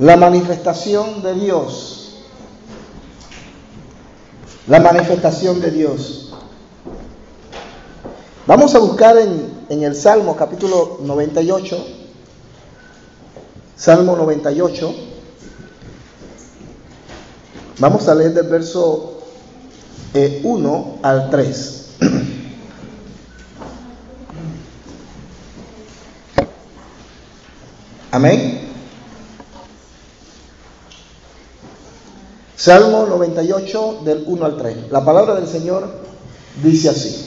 La manifestación de Dios. La manifestación de Dios. Vamos a buscar en, en el Salmo capítulo 98. Salmo 98. Vamos a leer del verso 1 al 3. Amén. Salmo 98 del 1 al 3. La palabra del Señor dice así.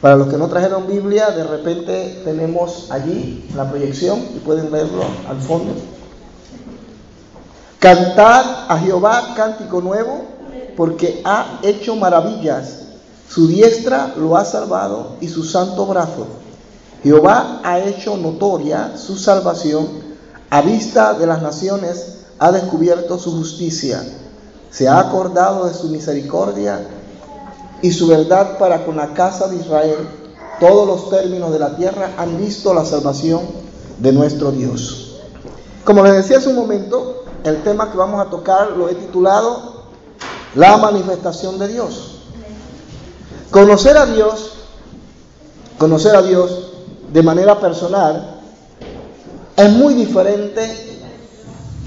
Para los que no trajeron Biblia, de repente tenemos allí la proyección y pueden leerlo al fondo. Cantad a Jehová cántico nuevo porque ha hecho maravillas. Su diestra lo ha salvado y su santo brazo. Jehová ha hecho notoria su salvación. A vista de las naciones ha descubierto su justicia. Se ha acordado de su misericordia y su verdad para con la casa de Israel. Todos los términos de la tierra han visto la salvación de nuestro Dios. Como les decía hace un momento, el tema que vamos a tocar lo he titulado la manifestación de Dios. Conocer a Dios, conocer a Dios de manera personal, es muy diferente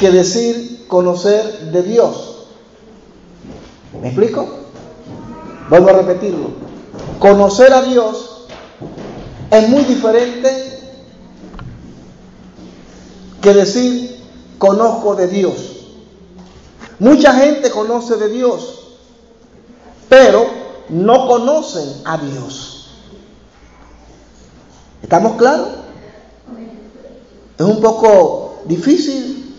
que decir conocer de Dios. ¿Me explico? Vuelvo a repetirlo. Conocer a Dios es muy diferente que decir conozco de Dios. Mucha gente conoce de Dios, pero no conocen a Dios. ¿Estamos claros? Es un poco difícil,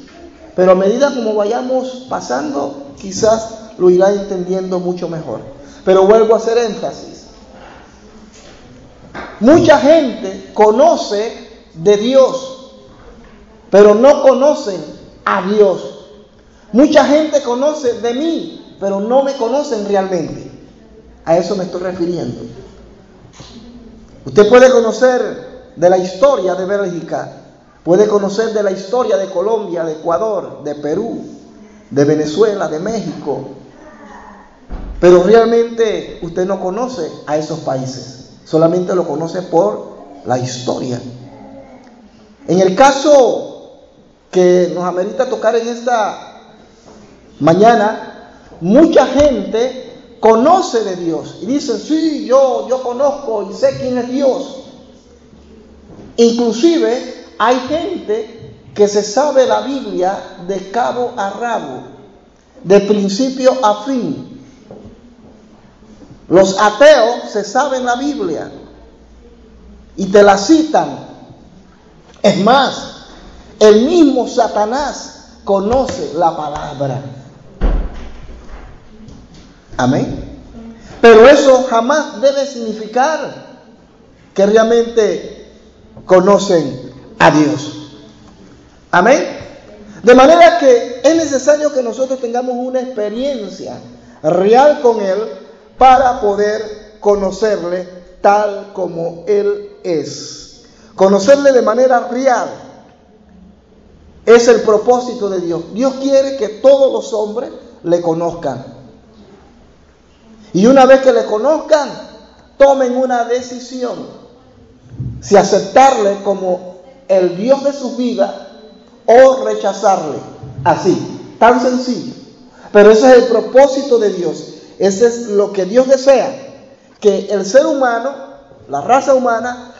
pero a medida como vayamos pasando, quizás lo irá entendiendo mucho mejor. Pero vuelvo a hacer énfasis. Mucha gente conoce de Dios, pero no conocen a Dios. Mucha gente conoce de mí, pero no me conocen realmente. A eso me estoy refiriendo. Usted puede conocer de la historia de Bélgica, puede conocer de la historia de Colombia, de Ecuador, de Perú, de Venezuela, de México, pero realmente usted no conoce a esos países, solamente lo conoce por la historia. En el caso que nos amerita tocar en esta Mañana mucha gente conoce de Dios y dice, sí, yo, yo conozco y sé quién es Dios. Inclusive hay gente que se sabe la Biblia de cabo a rabo, de principio a fin. Los ateos se saben la Biblia y te la citan. Es más, el mismo Satanás conoce la palabra. Amén. Pero eso jamás debe significar que realmente conocen a Dios. Amén. De manera que es necesario que nosotros tengamos una experiencia real con Él para poder conocerle tal como Él es. Conocerle de manera real es el propósito de Dios. Dios quiere que todos los hombres le conozcan. Y una vez que le conozcan, tomen una decisión. Si aceptarle como el Dios de su vida o rechazarle. Así, tan sencillo. Pero ese es el propósito de Dios. Ese es lo que Dios desea. Que el ser humano, la raza humana,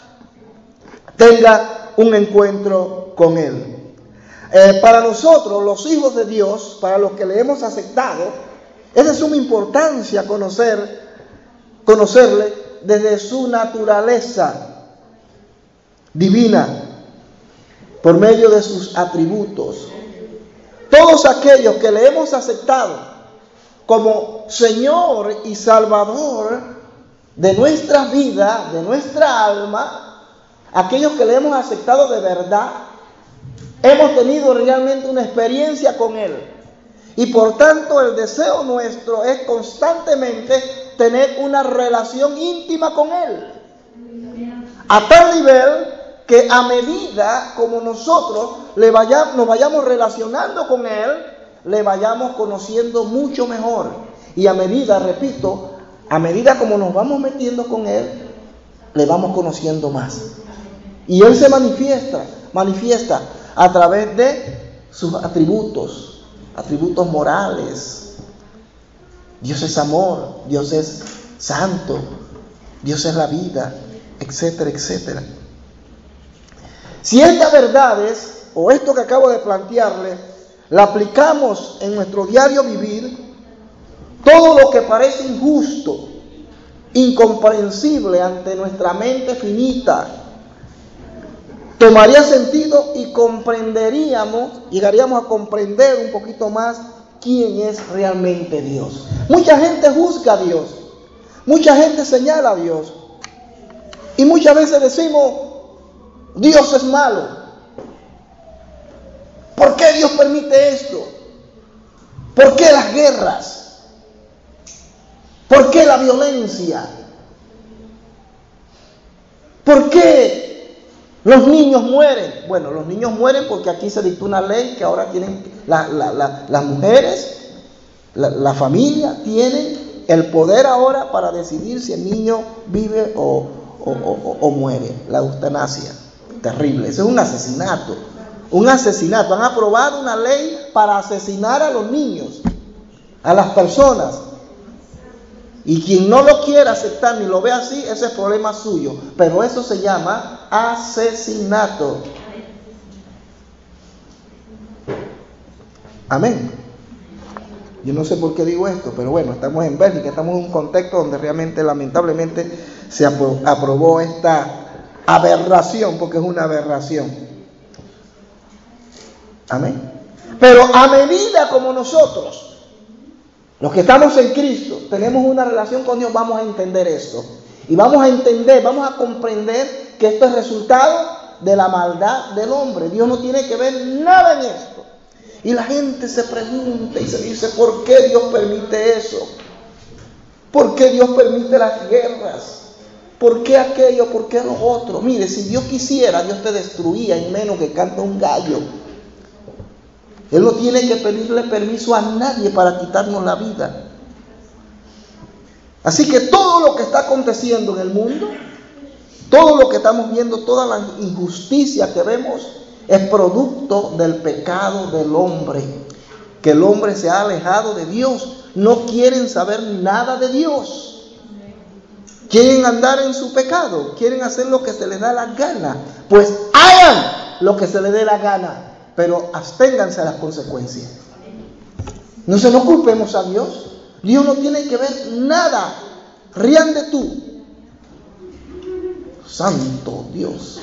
tenga un encuentro con Él. Eh, para nosotros, los hijos de Dios, para los que le hemos aceptado, es de suma importancia conocer, conocerle desde su naturaleza divina, por medio de sus atributos, todos aquellos que le hemos aceptado como Señor y Salvador de nuestra vida, de nuestra alma, aquellos que le hemos aceptado de verdad, hemos tenido realmente una experiencia con Él. Y por tanto el deseo nuestro es constantemente tener una relación íntima con Él. A tal nivel que a medida como nosotros le nos vayamos relacionando con Él, le vayamos conociendo mucho mejor. Y a medida, repito, a medida como nos vamos metiendo con Él, le vamos conociendo más. Y Él se manifiesta, manifiesta a través de sus atributos, atributos morales. Dios es amor, Dios es santo, Dios es la vida, etcétera, etcétera. Si estas verdades o esto que acabo de plantearle, la aplicamos en nuestro diario vivir, todo lo que parece injusto, incomprensible ante nuestra mente finita, tomaría sentido y comprenderíamos, llegaríamos a comprender un poquito más quién es realmente Dios. Mucha gente juzga a Dios, mucha gente señala a Dios y muchas veces decimos, Dios es malo. ¿Por qué Dios permite esto? ¿Por qué las guerras? ¿Por qué la violencia? ¿Por qué los niños mueren? Bueno, los niños mueren porque aquí se dictó una ley que ahora tienen las mujeres, la, familia, tienen el poder ahora para decidir si el niño vive o, o muere, la eutanasia terrible. Eso es un asesinato. Un asesinato. Han aprobado una ley para asesinar a los niños, a las personas. Y quien no lo quiera aceptar ni lo ve así, ese es problema suyo. Pero eso se llama asesinato. Amén. Yo no sé por qué digo esto, pero bueno, estamos en Bélgica, estamos en un contexto donde realmente, lamentablemente, se aprobó esta aberración, porque es una aberración. Amén. Pero a medida como nosotros, los que estamos en Cristo, tenemos una relación con Dios, vamos a entender esto. Y vamos a entender, vamos a comprender que esto es resultado de la maldad del hombre. Dios no tiene que ver nada en esto. Y la gente se pregunta y se dice, ¿por qué Dios permite eso? ¿Por qué Dios permite las guerras? ¿Por qué aquello? ¿Por qué lo otro? Mire, si Dios quisiera, Dios te destruía en menos que canta un gallo. Él no tiene que pedirle permiso a nadie para quitarnos la vida. Así que todo lo que está aconteciendo en el mundo, todo lo que estamos viendo, toda la injusticia que vemos, es producto del pecado del hombre. Que el hombre se ha alejado de Dios. No quieren saber nada de Dios. Quieren andar en su pecado, quieren hacer lo que se les da la gana. Pues hagan lo que se les dé la gana, pero absténganse a las consecuencias. No se nos culpemos a Dios. Dios no tiene que ver nada. Rían de tú. Santo Dios.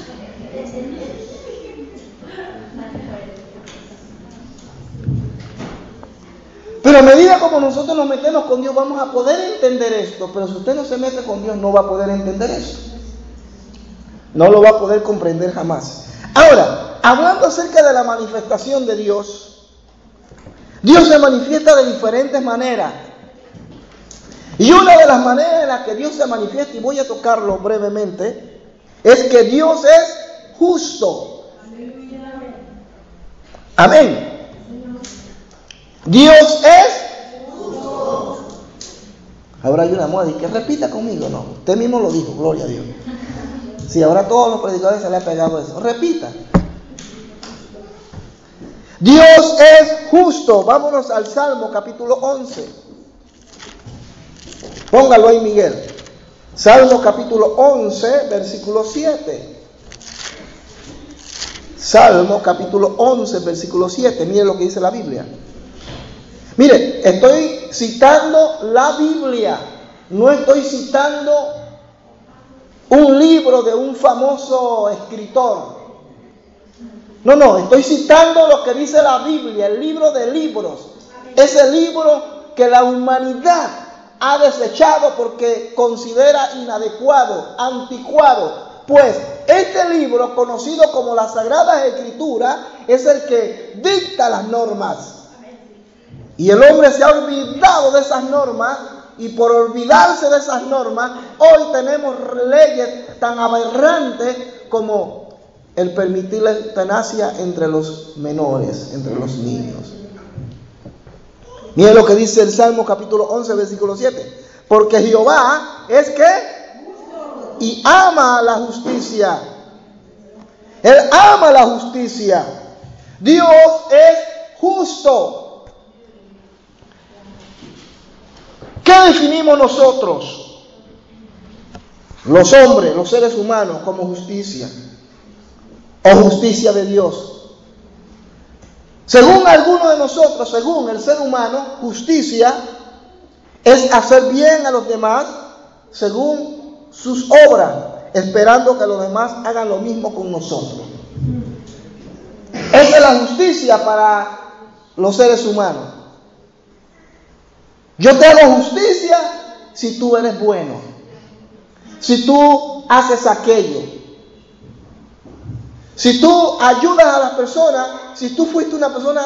Pero a medida como nosotros nos metemos con Dios vamos a poder entender esto. Pero si usted no se mete con Dios no va a poder entender eso. No lo va a poder comprender jamás. Ahora, hablando acerca de la manifestación de Dios, Dios se manifiesta de diferentes maneras. Y una de las maneras en las que Dios se manifiesta, y voy a tocarlo brevemente, es que Dios es justo. Amén. Dios es Ahora hay una moda y que repita conmigo, no. Usted mismo lo dijo, gloria a Dios. Si ahora todos los predicadores se le ha pegado eso. Repita. Dios es justo. Vámonos al Salmo capítulo 11. Póngalo ahí, Miguel. Salmo capítulo 11, versículo 7. Salmo capítulo 11, versículo 7. Mire lo que dice la Biblia. Mire, estoy citando la Biblia, no estoy citando un libro de un famoso escritor. No, no, estoy citando lo que dice la Biblia, el libro de libros. Ese libro que la humanidad ha desechado porque considera inadecuado, anticuado. Pues este libro, conocido como la Sagrada Escritura, es el que dicta las normas. Y el hombre se ha olvidado de esas normas y por olvidarse de esas normas, hoy tenemos leyes tan aberrantes como el permitir la eutanasia entre los menores, entre los niños. Miren lo que dice el Salmo capítulo 11, versículo 7. Porque Jehová es que y ama la justicia. Él ama la justicia. Dios es justo. ¿Qué definimos nosotros? Los hombres, los seres humanos, como justicia. O justicia de Dios. Según algunos de nosotros, según el ser humano, justicia es hacer bien a los demás según sus obras, esperando que los demás hagan lo mismo con nosotros. Esa es la justicia para los seres humanos. Yo te hago justicia si tú eres bueno, si tú haces aquello, si tú ayudas a las personas, si tú fuiste una persona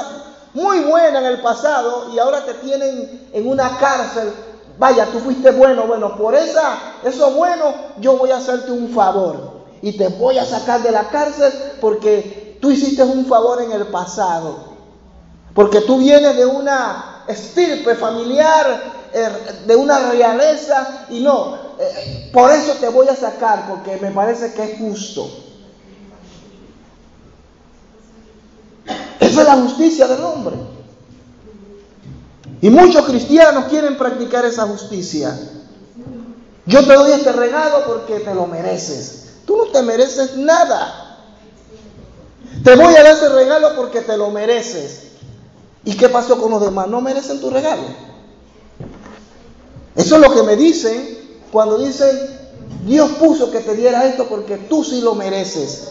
muy buena en el pasado y ahora te tienen en una cárcel, vaya, tú fuiste bueno, bueno, por esa, eso bueno, yo voy a hacerte un favor y te voy a sacar de la cárcel porque tú hiciste un favor en el pasado. Porque tú vienes de una estirpe familiar, eh, de una realeza, y no, eh, por eso te voy a sacar, porque me parece que es justo. Esa es la justicia del hombre. Y muchos cristianos quieren practicar esa justicia. Yo te doy este regalo porque te lo mereces. Tú no te mereces nada. Te voy a dar ese regalo porque te lo mereces. ¿Y qué pasó con los demás? No merecen tu regalo. Eso es lo que me dicen cuando dicen, Dios puso que te diera esto porque tú sí lo mereces.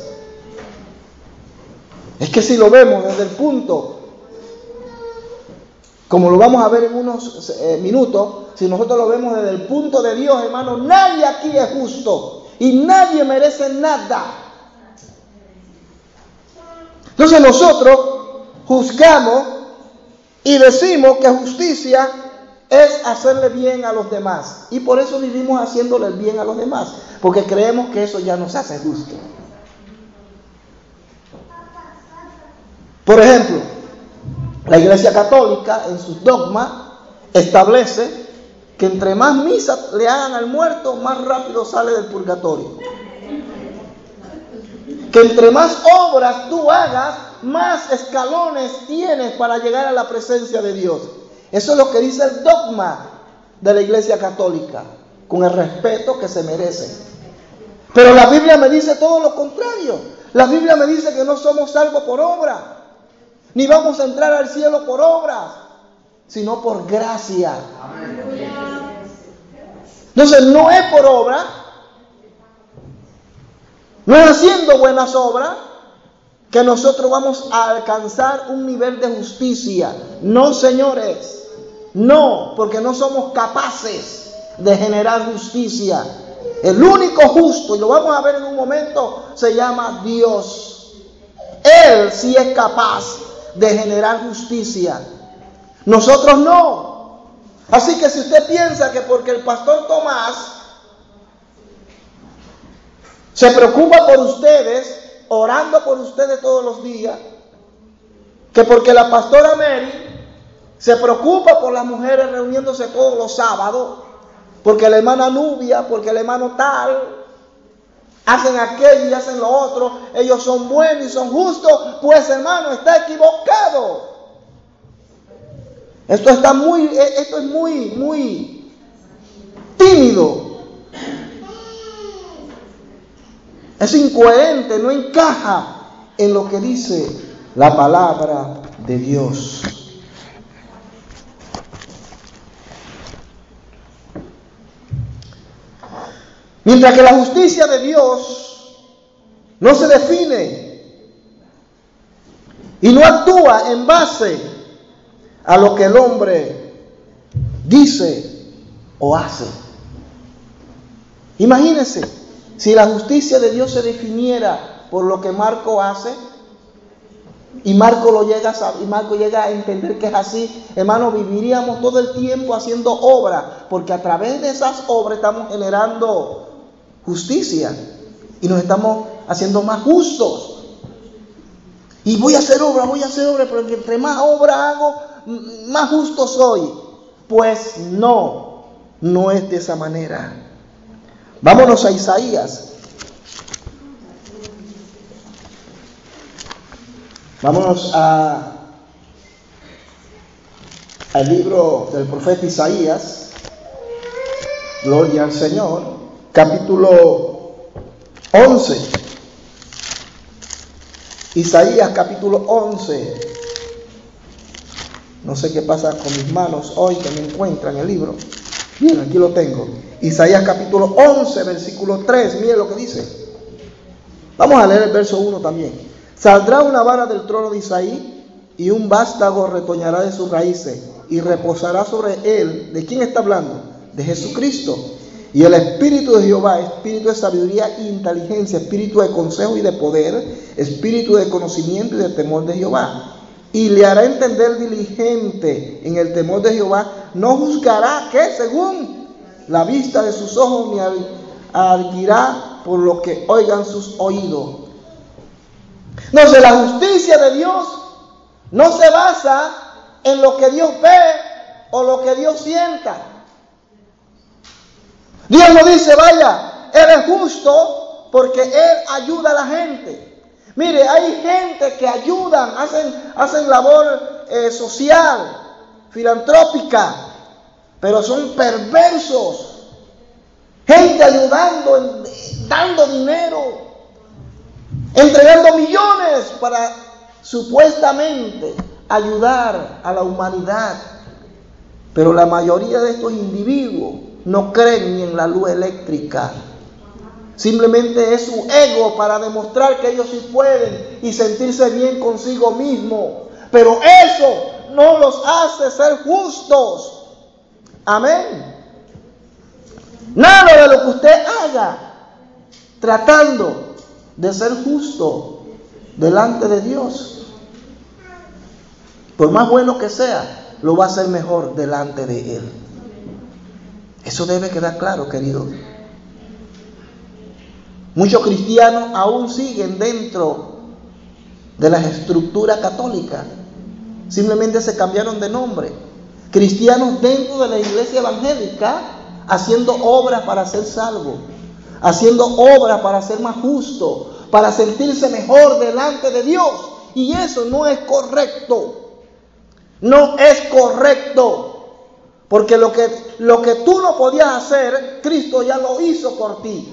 Es que si lo vemos desde el punto, como lo vamos a ver en unos eh, minutos, si nosotros lo vemos desde el punto de Dios, hermano, nadie aquí es justo y nadie merece nada. Entonces nosotros juzgamos y decimos que justicia es hacerle bien a los demás. Y por eso vivimos haciéndole el bien a los demás. Porque creemos que eso ya nos hace justo. Por ejemplo, la Iglesia Católica en sus dogmas establece que entre más misas le hagan al muerto, más rápido sale del purgatorio. Que entre más obras tú hagas, más escalones tienes para llegar a la presencia de Dios. Eso es lo que dice el dogma de la Iglesia Católica, con el respeto que se merece. Pero la Biblia me dice todo lo contrario. La Biblia me dice que no somos salvos por obra, ni vamos a entrar al cielo por obra, sino por gracia. Entonces no es por obra, no es haciendo buenas obras, que nosotros vamos a alcanzar un nivel de justicia. No, señores, no, porque no somos capaces de generar justicia. El único justo, y lo vamos a ver en un momento, se llama Dios. Él sí es capaz de generar justicia. Nosotros no. Así que si usted piensa que porque el pastor Tomás se preocupa por ustedes, orando por ustedes todos los días, que porque la pastora Mary se preocupa por las mujeres reuniéndose todos los sábados, porque la hermana Nubia, porque el hermano tal, hacen aquello y hacen lo otro, ellos son buenos y son justos, pues hermano, está equivocado. Esto está muy, esto es muy, muy tímido. Es incoherente, no encaja en lo que dice la palabra de Dios. Mientras que la justicia de Dios no se define Y no actúa en base a lo que el hombre dice o hace. Imagínense, si la justicia de Dios se definiera por lo que Marco hace, y Marco lo llega a y Marco llega a entender que es así, hermano, viviríamos todo el tiempo haciendo obra, porque a través de esas obras estamos generando justicia y nos estamos haciendo más justos. Y voy a hacer obra, voy a hacer obra, pero entre más obra hago, más justo soy. Pues no, no es de esa manera. Vámonos a Isaías. Vámonos a, al libro del profeta Isaías. Gloria al Señor. Capítulo 11. Isaías capítulo 11. No sé qué pasa con mis manos hoy que me encuentran el libro. Bien, aquí lo tengo. Isaías capítulo 11, versículo 3. Mire lo que dice. Vamos a leer el verso 1 también. Saldrá una vara del trono de Isaí y un vástago retoñará de sus raíces y reposará sobre él. ¿De quién está hablando? De Jesucristo. Y el Espíritu de Jehová, Espíritu de sabiduría e inteligencia, Espíritu de consejo y de poder, Espíritu de conocimiento y de temor de Jehová. Y le hará entender diligente en el temor de Jehová. No juzgará que según la vista de sus ojos, ni arguirá por lo que oigan sus oídos sé, la justicia de Dios no se basa en lo que Dios ve o lo que Dios sienta. Dios no dice, vaya, Él es justo porque Él ayuda a la gente. Mire, hay gente que ayudan, hacen, hacen labor eh, social, filantrópica, pero son perversos. Gente ayudando, dando dinero, entregando millones para supuestamente ayudar a la humanidad. Pero la mayoría de estos individuos no creen ni en la luz eléctrica. Simplemente es su ego para demostrar que ellos sí pueden y sentirse bien consigo mismo. Pero eso no los hace ser justos. Amén. Nada de lo que usted haga tratando de ser justo delante de Dios. Por más bueno que sea, lo va a hacer mejor delante de Él. Eso debe quedar claro, querido. Muchos cristianos aún siguen dentro de la estructura católica. Simplemente se cambiaron de nombre. Cristianos dentro de la iglesia evangélica haciendo obras para ser salvos haciendo obra para ser más justo, para sentirse mejor delante de Dios. Y eso no es correcto. No es correcto. Porque lo que, lo que tú no podías hacer, Cristo ya lo hizo por ti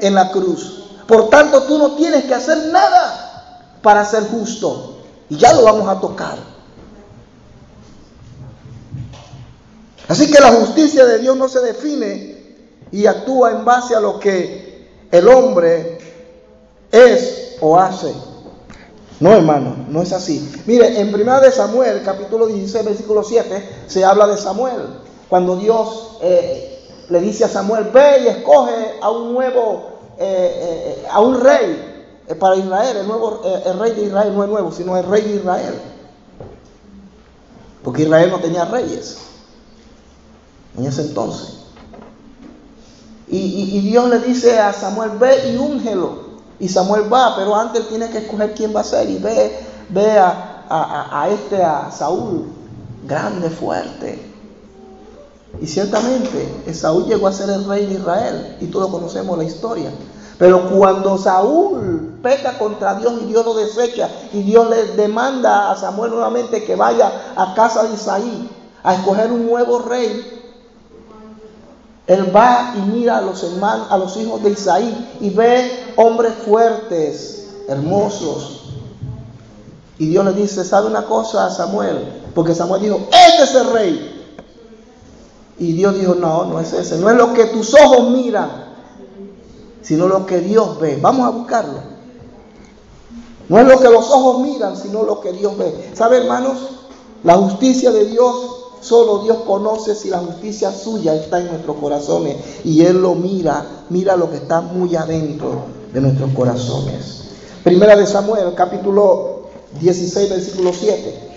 en la cruz. Por tanto, tú no tienes que hacer nada para ser justo. Y ya lo vamos a tocar. Así que la justicia de Dios no se define y actúa en base a lo que el hombre es o hace. No, hermano, no es así. Mire, en 1 de Samuel, capítulo 16, versículo 7, se habla de Samuel. Cuando Dios eh, le dice a Samuel, ve y escoge a un nuevo, eh, eh, a un rey para Israel. El, nuevo, el rey de Israel no es nuevo, sino el rey de Israel. Porque Israel no tenía reyes en ese entonces. Y, Dios le dice a Samuel, ve y úngelo. Y Samuel va, pero antes tiene que escoger quién va a ser. Y ve, ve a, este, a Saúl, grande, fuerte. Y ciertamente, Saúl llegó a ser el rey de Israel. Y todos conocemos la historia. Pero cuando Saúl peca contra Dios y Dios lo desecha y Dios le demanda a Samuel nuevamente que vaya a casa de Isaí a escoger un nuevo rey, él va y mira a los hermanos, a los hijos de Isaí y ve hombres fuertes, hermosos. Y Dios le dice, ¿sabe una cosa a Samuel? Porque Samuel dijo, este es el rey. Y Dios dijo, no, no es ese. No es lo que tus ojos miran, sino lo que Dios ve. Vamos a buscarlo. No es lo que los ojos miran, sino lo que Dios ve. ¿Sabe, hermanos? La justicia de Dios Solo Dios conoce si la justicia suya está en nuestros corazones y Él lo mira, mira lo que está muy adentro de nuestros corazones. Primera de Samuel, capítulo 16, versículo 7.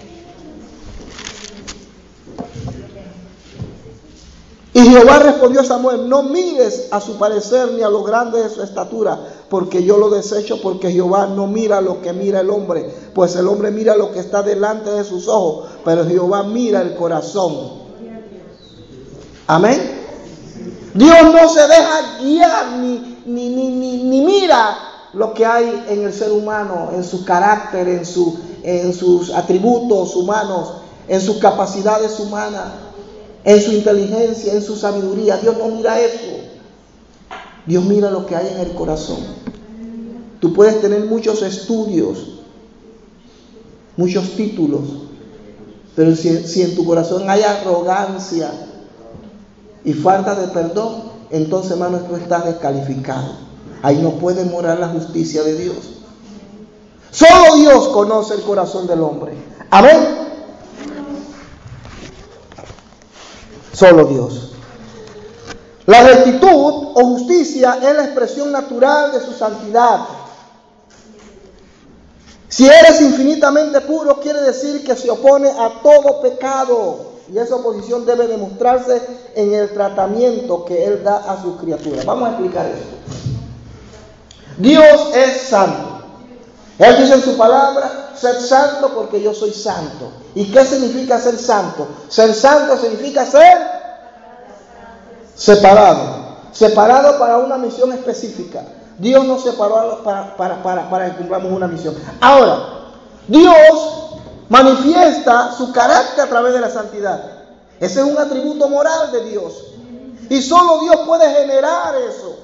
Y Jehová respondió a Samuel, no mires a su parecer ni a lo grande de su estatura, porque yo lo desecho, porque Jehová no mira lo que mira el hombre, pues el hombre mira lo que está delante de sus ojos, pero Jehová mira el corazón. Amén. Dios no se deja guiar ni, ni, ni, ni, mira lo que hay en el ser humano, en su carácter, en, su, en sus atributos humanos, en sus capacidades humanas en su inteligencia, en su sabiduría. Dios no mira eso. Dios mira lo que hay en el corazón. Tú puedes tener muchos estudios, muchos títulos, pero si, en tu corazón hay arrogancia y falta de perdón, entonces, hermano, tú estás descalificado. Ahí no puede morar la justicia de Dios. Solo Dios conoce el corazón del hombre. Amén. Solo Dios. La rectitud o justicia es la expresión natural de su santidad. Si eres infinitamente puro, quiere decir que se opone a todo pecado. Y esa oposición debe demostrarse en el tratamiento que Él da a sus criaturas. Vamos a explicar esto. Dios es santo. Él dice en su palabra, ser santo porque yo soy santo. ¿Y qué significa ser santo? Ser santo significa ser separado. Separado para una misión específica. Dios nos separó para, para, para, para que cumplamos una misión. Ahora, Dios manifiesta su carácter a través de la santidad. Ese es un atributo moral de Dios. Y solo Dios puede generar eso.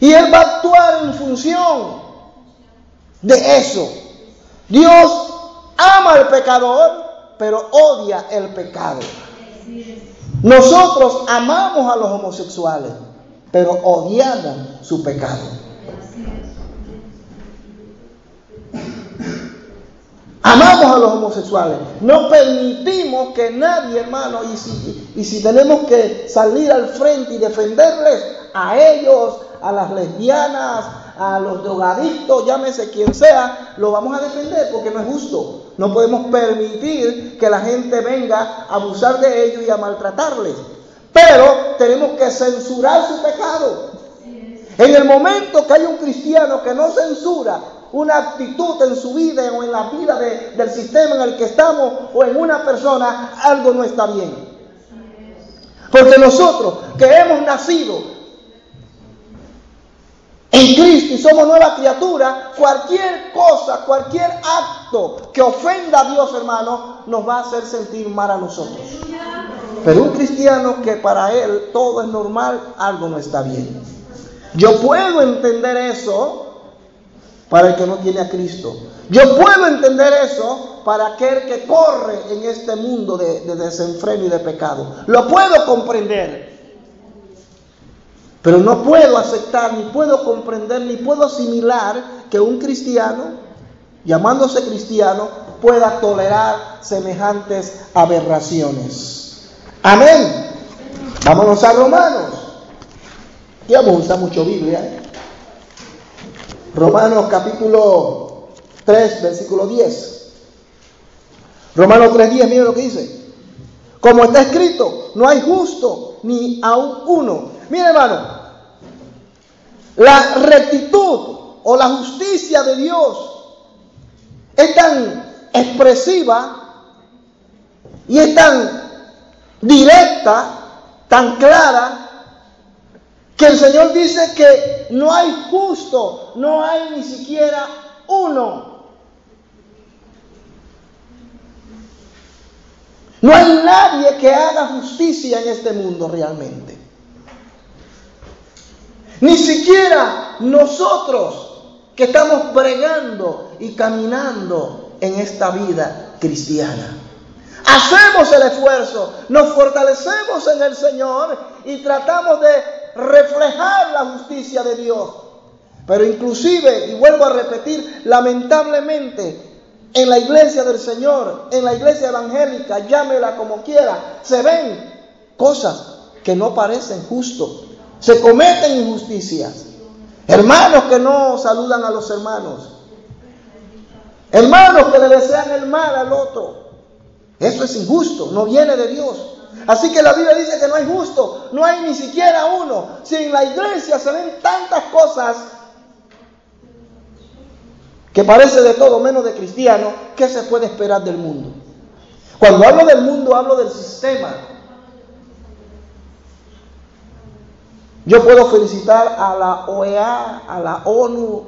Y Él va a actuar en función de eso. Dios ama al pecador, pero odia el pecado. Nosotros amamos a los homosexuales, pero odiamos su pecado. Amamos a los homosexuales. No permitimos que nadie, hermano, y si, y si tenemos que salir al frente y defenderles a ellos, a las lesbianas, a los drogadictos, llámese quien sea, lo vamos a defender porque no es justo. No podemos permitir que la gente venga a abusar de ellos y a maltratarles. Pero tenemos que censurar su pecado. En el momento que hay un cristiano que no censura una actitud en su vida o en la vida del sistema en el que estamos o en una persona, algo no está bien. Porque nosotros que hemos nacido en Cristo y somos nueva criatura, cualquier cosa, cualquier acto que ofenda a Dios, hermano, nos va a hacer sentir mal a nosotros. Pero un cristiano que para él todo es normal, algo no está bien. Yo puedo entender eso para el que no tiene a Cristo. Yo puedo entender eso para aquel que corre en este mundo de, de desenfreno y de pecado. Lo puedo comprender. Pero no puedo aceptar, ni puedo comprender, ni puedo asimilar que un cristiano, llamándose cristiano, pueda tolerar semejantes aberraciones. Amén. Vámonos a Romanos. Ya vamos a usar mucho Biblia. Romanos capítulo 3, versículo 10. Romanos 3, 10, mire lo que dice. Como está escrito, no hay justo ni aún uno. Mire hermano, la rectitud o la justicia de Dios es tan expresiva y es tan directa, tan clara, que el Señor dice que no hay justo, no hay ni siquiera uno. No hay nadie que haga justicia en este mundo realmente. Ni siquiera nosotros que estamos bregando y caminando en esta vida cristiana. Hacemos el esfuerzo, nos fortalecemos en el Señor y tratamos de reflejar la justicia de Dios. Pero inclusive, y vuelvo a repetir, lamentablemente, en la iglesia del Señor, en la iglesia evangélica, llámela como quiera, se ven cosas que no parecen justos. Se cometen injusticias. Hermanos que no saludan a los hermanos. Hermanos que le desean el mal al otro. Eso es injusto, no viene de Dios. Así que la Biblia dice que no hay justo, no hay ni siquiera uno. Si en la iglesia se ven tantas cosas que parece de todo menos de cristiano, ¿qué se puede esperar del mundo? Cuando hablo del mundo hablo del sistema. Yo puedo felicitar a la OEA, a la ONU,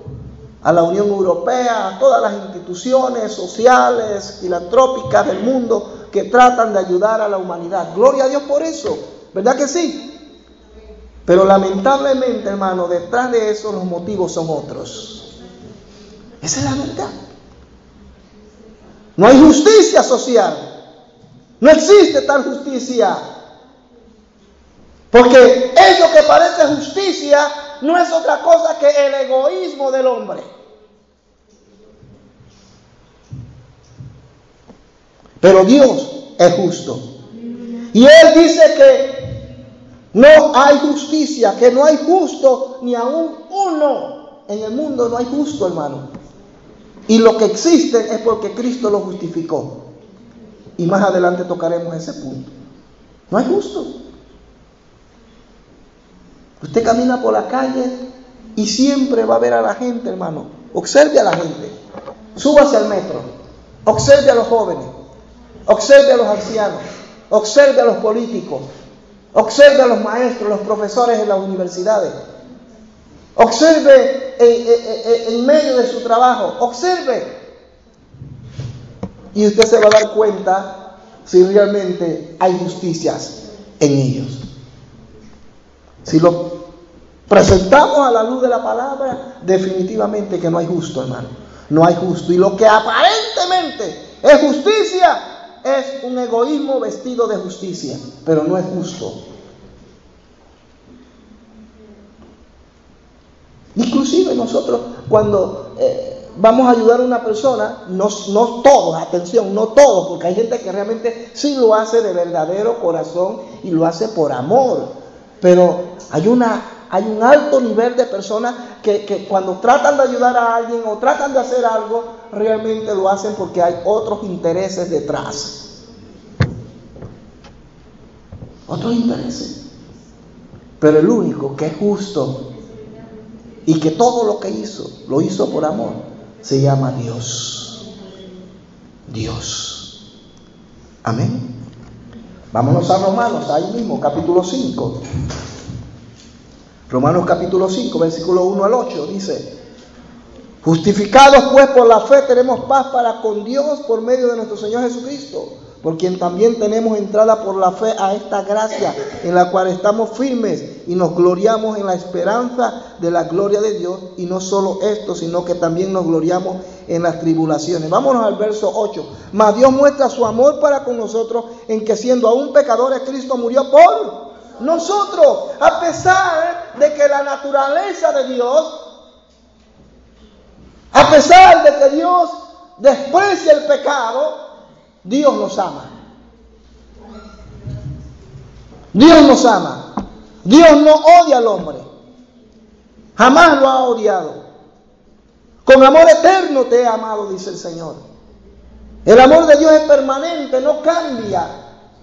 a la Unión Europea, a todas las instituciones sociales, filantrópicas del mundo que tratan de ayudar a la humanidad. Gloria a Dios por eso, ¿verdad que sí? Pero lamentablemente, hermano, detrás de eso los motivos son otros. Esa es la verdad. No hay justicia social. No existe tal justicia. Porque eso que parece justicia no es otra cosa que el egoísmo del hombre. Pero Dios es justo. Y Él dice que no hay justicia, que no hay justo ni aún uno. En el mundo no hay justo, hermano. Y lo que existe es porque Cristo lo justificó. Y más adelante tocaremos ese punto. No hay justo. Usted camina por la calle y siempre va a ver a la gente, hermano. Observe a la gente. Súbase al metro. Observe a los jóvenes. Observe a los ancianos. Observe a los políticos. Observe a los maestros, los profesores en las universidades. Observe en, medio de su trabajo. Observe. Y usted se va a dar cuenta si realmente hay justicias en ellos. Si lo presentamos a la luz de la palabra, definitivamente que no hay justo, hermano. No hay justo. Y lo que aparentemente es justicia, es un egoísmo vestido de justicia, pero no es justo. Inclusive nosotros cuando eh, vamos a ayudar a una persona, no, no todos, atención, no todos, porque hay gente que realmente sí lo hace de verdadero corazón y lo hace por amor. Pero hay, una, hay un alto nivel de personas que, que cuando tratan de ayudar a alguien o tratan de hacer algo, realmente lo hacen porque hay otros intereses detrás. Otros intereses. Pero el único que es justo y que todo lo que hizo, lo hizo por amor, se llama Dios. Dios. Amén. Vámonos a Romanos, ahí mismo, capítulo 5. Romanos capítulo 5, versículo 1 al 8, dice, justificados pues por la fe tenemos paz para con Dios por medio de nuestro Señor Jesucristo por quien también tenemos entrada por la fe a esta gracia en la cual estamos firmes y nos gloriamos en la esperanza de la gloria de Dios y no solo esto, sino que también nos gloriamos en las tribulaciones. Vámonos al verso 8. Mas Dios muestra su amor para con nosotros en que siendo aún pecadores Cristo murió por nosotros, a pesar de que la naturaleza de Dios, a pesar de que Dios desprecia el pecado, Dios nos ama. Dios nos ama. Dios no odia al hombre. Jamás lo ha odiado. Con amor eterno te he amado, dice el Señor. El amor de Dios es permanente, no cambia,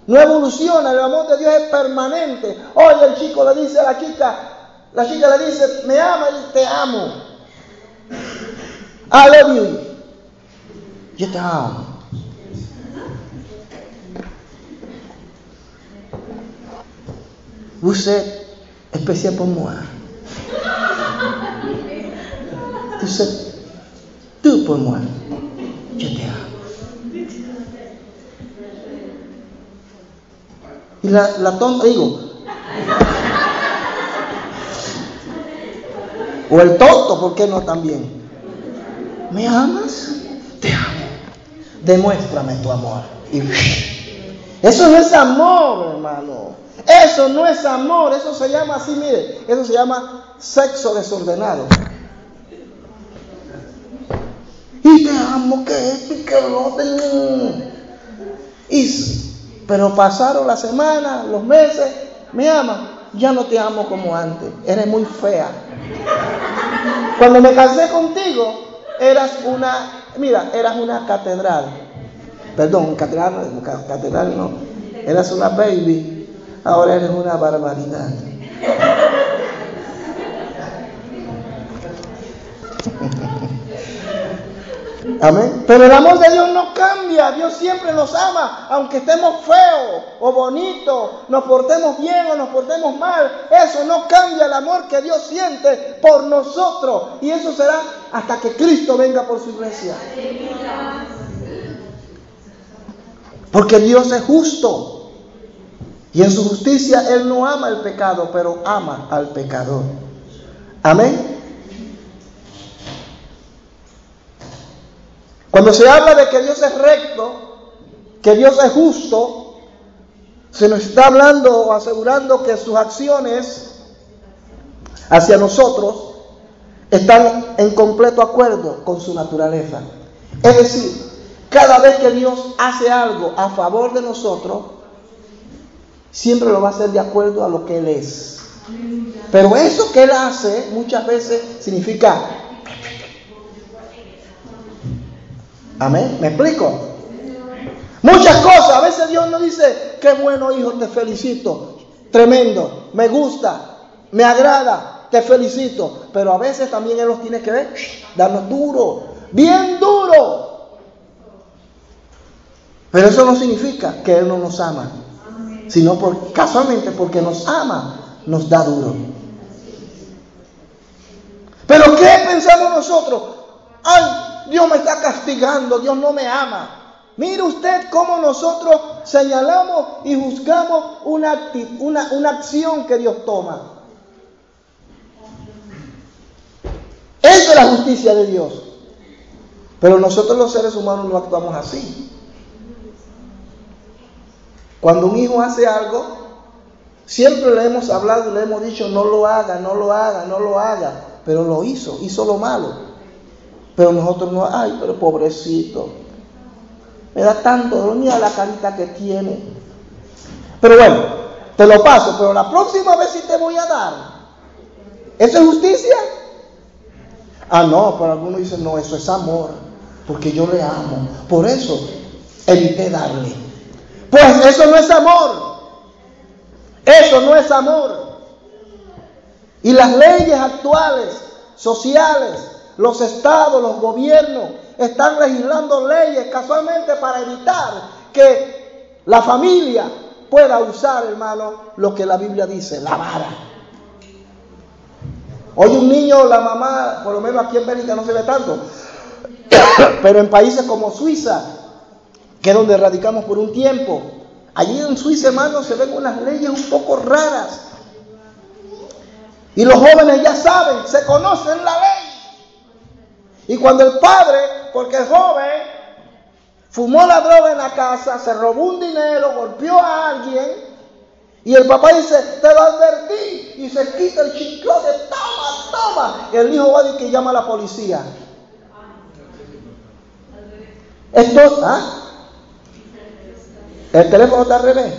no evoluciona. El amor de Dios es permanente. Oye, el chico le dice a la chica, la chica le dice, me ama y te amo. I love you. Yo te amo. Vous êtes spécial pour moi. Vous êtes tout pour moi. Je te Y la, la tonta, digo, o el tonto, ¿por qué no también? ¿Me amas? Te amo. Demuéstrame tu amor. Y eso no es amor, hermano. Eso no es amor, eso se llama así, mire, eso se llama sexo desordenado. Y te amo, que esto y que lo otro. Y, pero pasaron las semanas, los meses, me ama, ya no te amo como antes, eres muy fea. Cuando me casé contigo, eras una, mira, eras una catedral. Perdón, catedral, catedral no, eras una baby, ahora eres una barbaridad. Amén. Pero el amor de Dios no cambia. Dios siempre nos ama, aunque estemos feos o bonitos, nos portemos bien o nos portemos mal. Eso no cambia el amor que Dios siente por nosotros. Y eso será hasta que Cristo venga por su iglesia. Porque Dios es justo. Y en su justicia Él no ama el pecado, pero ama al pecador. Amén. Cuando se habla de que Dios es recto, que Dios es justo, se nos está hablando o asegurando que sus acciones hacia nosotros están en completo acuerdo con su naturaleza. Es decir, cada vez que Dios hace algo a favor de nosotros, siempre lo va a hacer de acuerdo a lo que Él es. Pero eso que Él hace muchas veces significa Amén. ¿Me explico? Muchas cosas. A veces Dios nos dice, qué bueno hijo, te felicito. Tremendo. Me gusta. Me agrada. Te felicito. Pero a veces también Él los tiene que ver. Darnos duro. Bien duro. Pero eso no significa que Él no nos ama. Sino por, casualmente porque nos ama, nos da duro. Pero ¿qué pensamos nosotros? Ay, Dios me está castigando, Dios no me ama. Mire usted cómo nosotros señalamos y juzgamos una, una, una acción que Dios toma. Esa es la justicia de Dios. Pero nosotros los seres humanos no actuamos así. Cuando un hijo hace algo, siempre le hemos hablado le hemos dicho, no lo haga, no lo haga, no lo haga. Pero lo hizo, hizo lo malo. Pero nosotros no, ay, pero pobrecito. Me da tanto dolor, la carita que tiene. Pero bueno, te lo paso, pero la próxima vez sí te voy a dar. ¿Eso es justicia? Ah, no, pero algunos dicen, no, eso es amor, porque yo le amo. Por eso evité darle. Pues eso no es amor. Eso no es amor. Y las leyes actuales, sociales, los estados, los gobiernos están legislando leyes casualmente para evitar que la familia pueda usar, hermano, lo que la Biblia dice, la vara. Hoy un niño, la mamá, por lo menos aquí en Bélgica no se ve tanto, pero en países como Suiza, que es donde radicamos por un tiempo, allí en Suiza, hermano, se ven unas leyes un poco raras. Y los jóvenes ya saben, se conocen la ley. Y cuando el padre, porque el joven fumó la droga en la casa, se robó un dinero, golpeó a alguien, y el papá dice, te lo advertí, y se quita el chicote, toma, toma. Y el hijo va y que llama a la policía. Esto, ¿ah? El teléfono está al revés.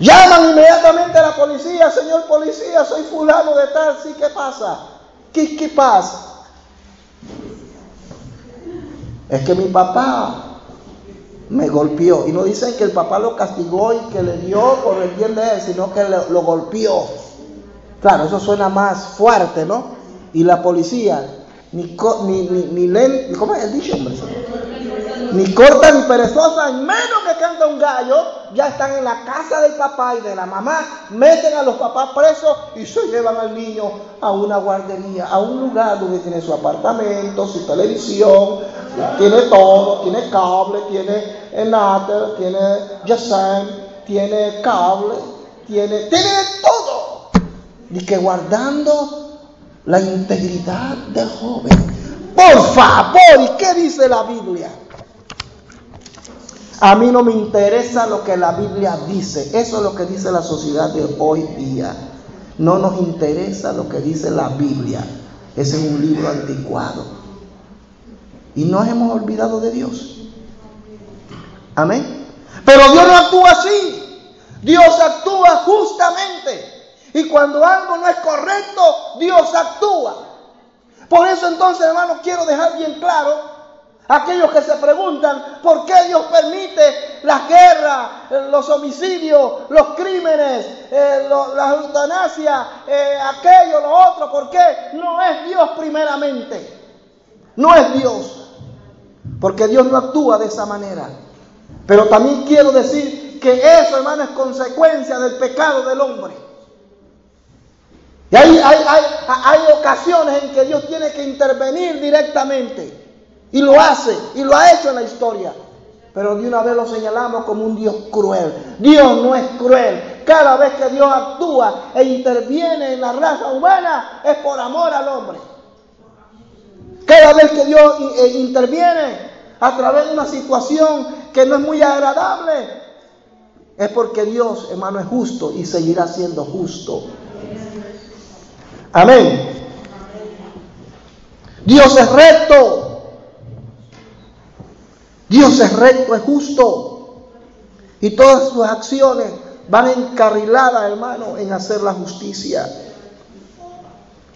Llaman inmediatamente a la policía, señor policía, soy fulano de tal, sí, ¿qué pasa? ¿Qué, qué pasa? Es que mi papá me golpeó. Y no dicen que el papá lo castigó y que le dio por el bien de él, sino que lo, golpeó. Claro, eso suena más fuerte, ¿no? Y la policía, ni, ni, ni, ni, ¿cómo es el dicho, hombre? Ni corta ni perezosa, en menos que canta un gallo, ya están en la casa del papá y de la mamá, meten a los papás presos y se llevan al niño a una guardería, a un lugar donde tiene su apartamento, su televisión, tiene todo, tiene cable, tiene Enater, tiene Yasem, tiene cable, tiene, tiene todo. Y que guardando la integridad del joven. Por favor, ¿y qué dice la Biblia? A mí no me interesa lo que la Biblia dice. Eso es lo que dice la sociedad de hoy día. No nos interesa lo que dice la Biblia. Ese es un libro anticuado. Y nos hemos olvidado de Dios. Amén. Pero Dios no actúa así. Dios actúa justamente. Y cuando algo no es correcto, Dios actúa. Por eso entonces, hermanos, quiero dejar bien claro aquellos que se preguntan por qué Dios permite las guerras, los homicidios, los crímenes, eh, la eutanasia, eh, aquello, lo otro, ¿por qué? No es Dios primeramente. No es Dios. Porque Dios no actúa de esa manera. Pero también quiero decir que eso, hermano, es consecuencia del pecado del hombre. Y hay, hay, ocasiones en que Dios tiene que intervenir directamente. Y lo hace, y lo ha hecho en la historia. Pero de una vez lo señalamos como un Dios cruel. Dios no es cruel. Cada vez que Dios actúa e interviene en la raza humana es por amor al hombre. Cada vez que Dios eh, interviene a través de una situación que no es muy agradable, es porque Dios, hermano, es justo y seguirá siendo justo. Amén. Dios es recto. Dios es recto, es justo. Y todas sus acciones van encarriladas, hermano, en hacer la justicia.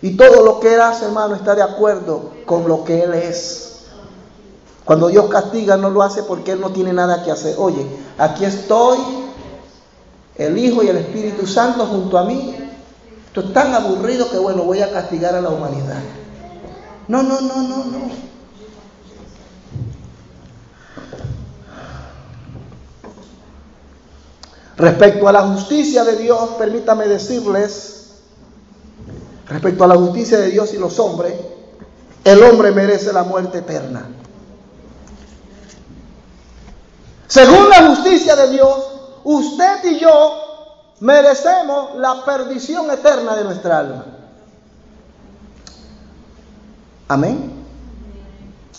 Y todo lo que Él hace, hermano, está de acuerdo con lo que Él es. Cuando Dios castiga, no lo hace porque Él no tiene nada que hacer. Oye, aquí estoy, el Hijo y el Espíritu Santo junto a mí. Esto es tan aburrido que, bueno, voy a castigar a la humanidad. No, no, no, no, no. Respecto a la justicia de Dios, permítame decirles, respecto a la justicia de Dios y los hombres, el hombre merece la muerte eterna. Según la justicia de Dios, usted y yo merecemos la perdición eterna de nuestra alma. Amén.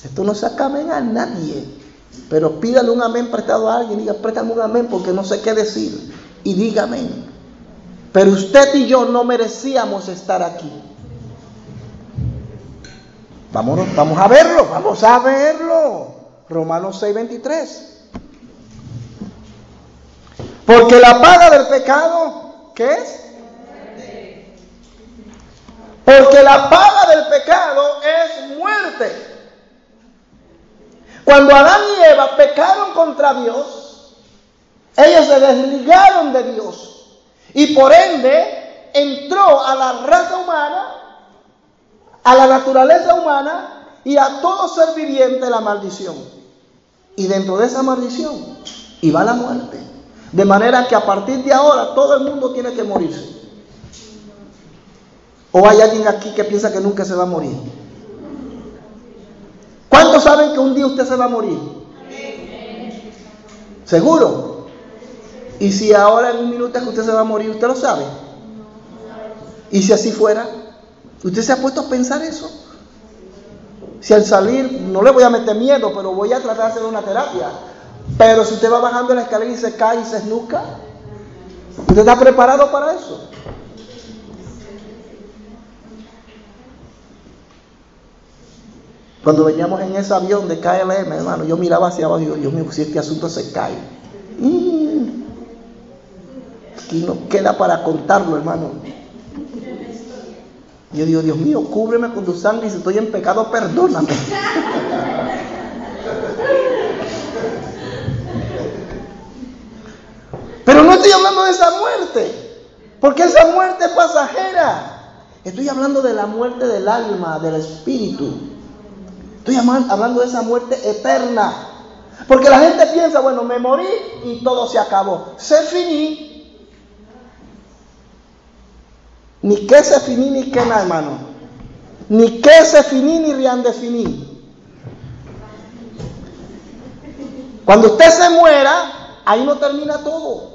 Esto no se acabe a nadie. Pero pídale un amén prestado a alguien. Diga, préstame un amén porque no sé qué decir. Y diga amén. Pero usted y yo no merecíamos estar aquí. Vámonos, vamos a verlo, vamos a verlo. Romanos 6:23. Porque la paga del pecado, ¿qué es? Porque la paga del pecado es muerte. Cuando Adán y Eva pecaron contra Dios, ellos se desligaron de Dios y por ende entró a la raza humana, a la naturaleza humana y a todo ser viviente la maldición. Y dentro de esa maldición iba la muerte. De manera que a partir de ahora todo el mundo tiene que morirse. ¿O hay alguien aquí que piensa que nunca se va a morir? ¿Cuántos saben que un día usted se va a morir? ¿Seguro? Y si ahora en un minuto es que usted se va a morir, ¿usted lo sabe? ¿Y si así fuera? ¿Usted se ha puesto a pensar eso? Si al salir, no le voy a meter miedo, pero voy a tratar de hacer una terapia. Pero si usted va bajando la escalera y se cae y se esnuca, ¿usted está preparado para eso? Cuando veníamos en ese avión de KLM, hermano, yo miraba hacia abajo y digo, Dios mío, si este asunto se cae. Mm. Aquí no queda para contarlo, hermano. Yo digo, Dios mío, cúbreme con tu sangre y si estoy en pecado, perdóname. Pero no estoy hablando de esa muerte, porque esa muerte es pasajera. Estoy hablando de la muerte del alma, del espíritu. Estoy hablando de esa muerte eterna. Porque la gente piensa, bueno, me morí y todo se acabó. Se finí. Ni que se finí ni que nada, hermano. Ni que se finí ni rian de finí. Cuando usted se muera, ahí no termina todo.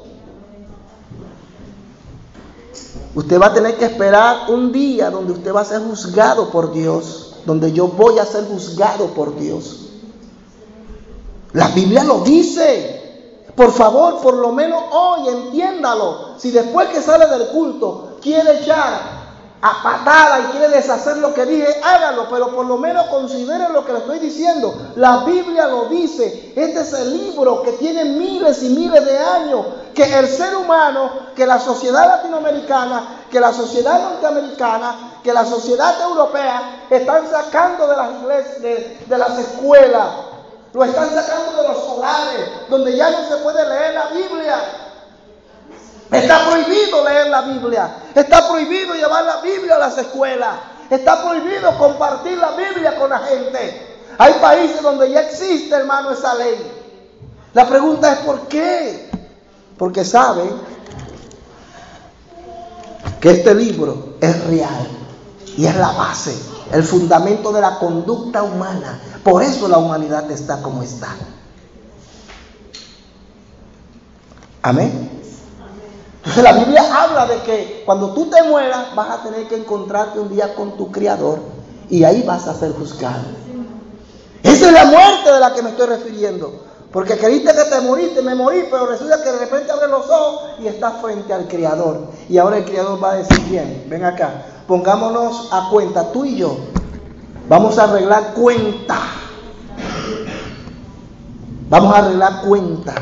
Usted va a tener que esperar un día donde usted va a ser juzgado por Dios, donde yo voy a ser juzgado por Dios. La Biblia lo dice. Por favor, por lo menos hoy entiéndalo. Si después que sale del culto quiere echar a patada y quiere deshacer lo que dije, hágalo, pero por lo menos considere lo que le estoy diciendo. La Biblia lo dice. Este es el libro que tiene miles y miles de años, que el ser humano, que la sociedad latinoamericana, que la sociedad norteamericana, que la sociedad europea están sacando de las de, las escuelas, lo están sacando de los hogares, donde ya no se puede leer la Biblia. Está prohibido leer la Biblia. Está prohibido llevar la Biblia a las escuelas. Está prohibido compartir la Biblia con la gente. Hay países donde ya existe, hermano, esa ley. La pregunta es ¿por qué? Porque saben que este libro es real y es la base, el fundamento de la conducta humana. Por eso la humanidad está como está. Amén. La Biblia habla de que cuando tú te mueras vas a tener que encontrarte un día con tu Creador y ahí vas a ser juzgado. Esa es la muerte de la que me estoy refiriendo. Porque creíste que te moriste, me morí, pero resulta que de repente abres los ojos y estás frente al Creador. Y ahora el Creador va a decir, bien, ven acá, pongámonos a cuenta, tú y yo, vamos a arreglar cuenta. Vamos a arreglar cuenta.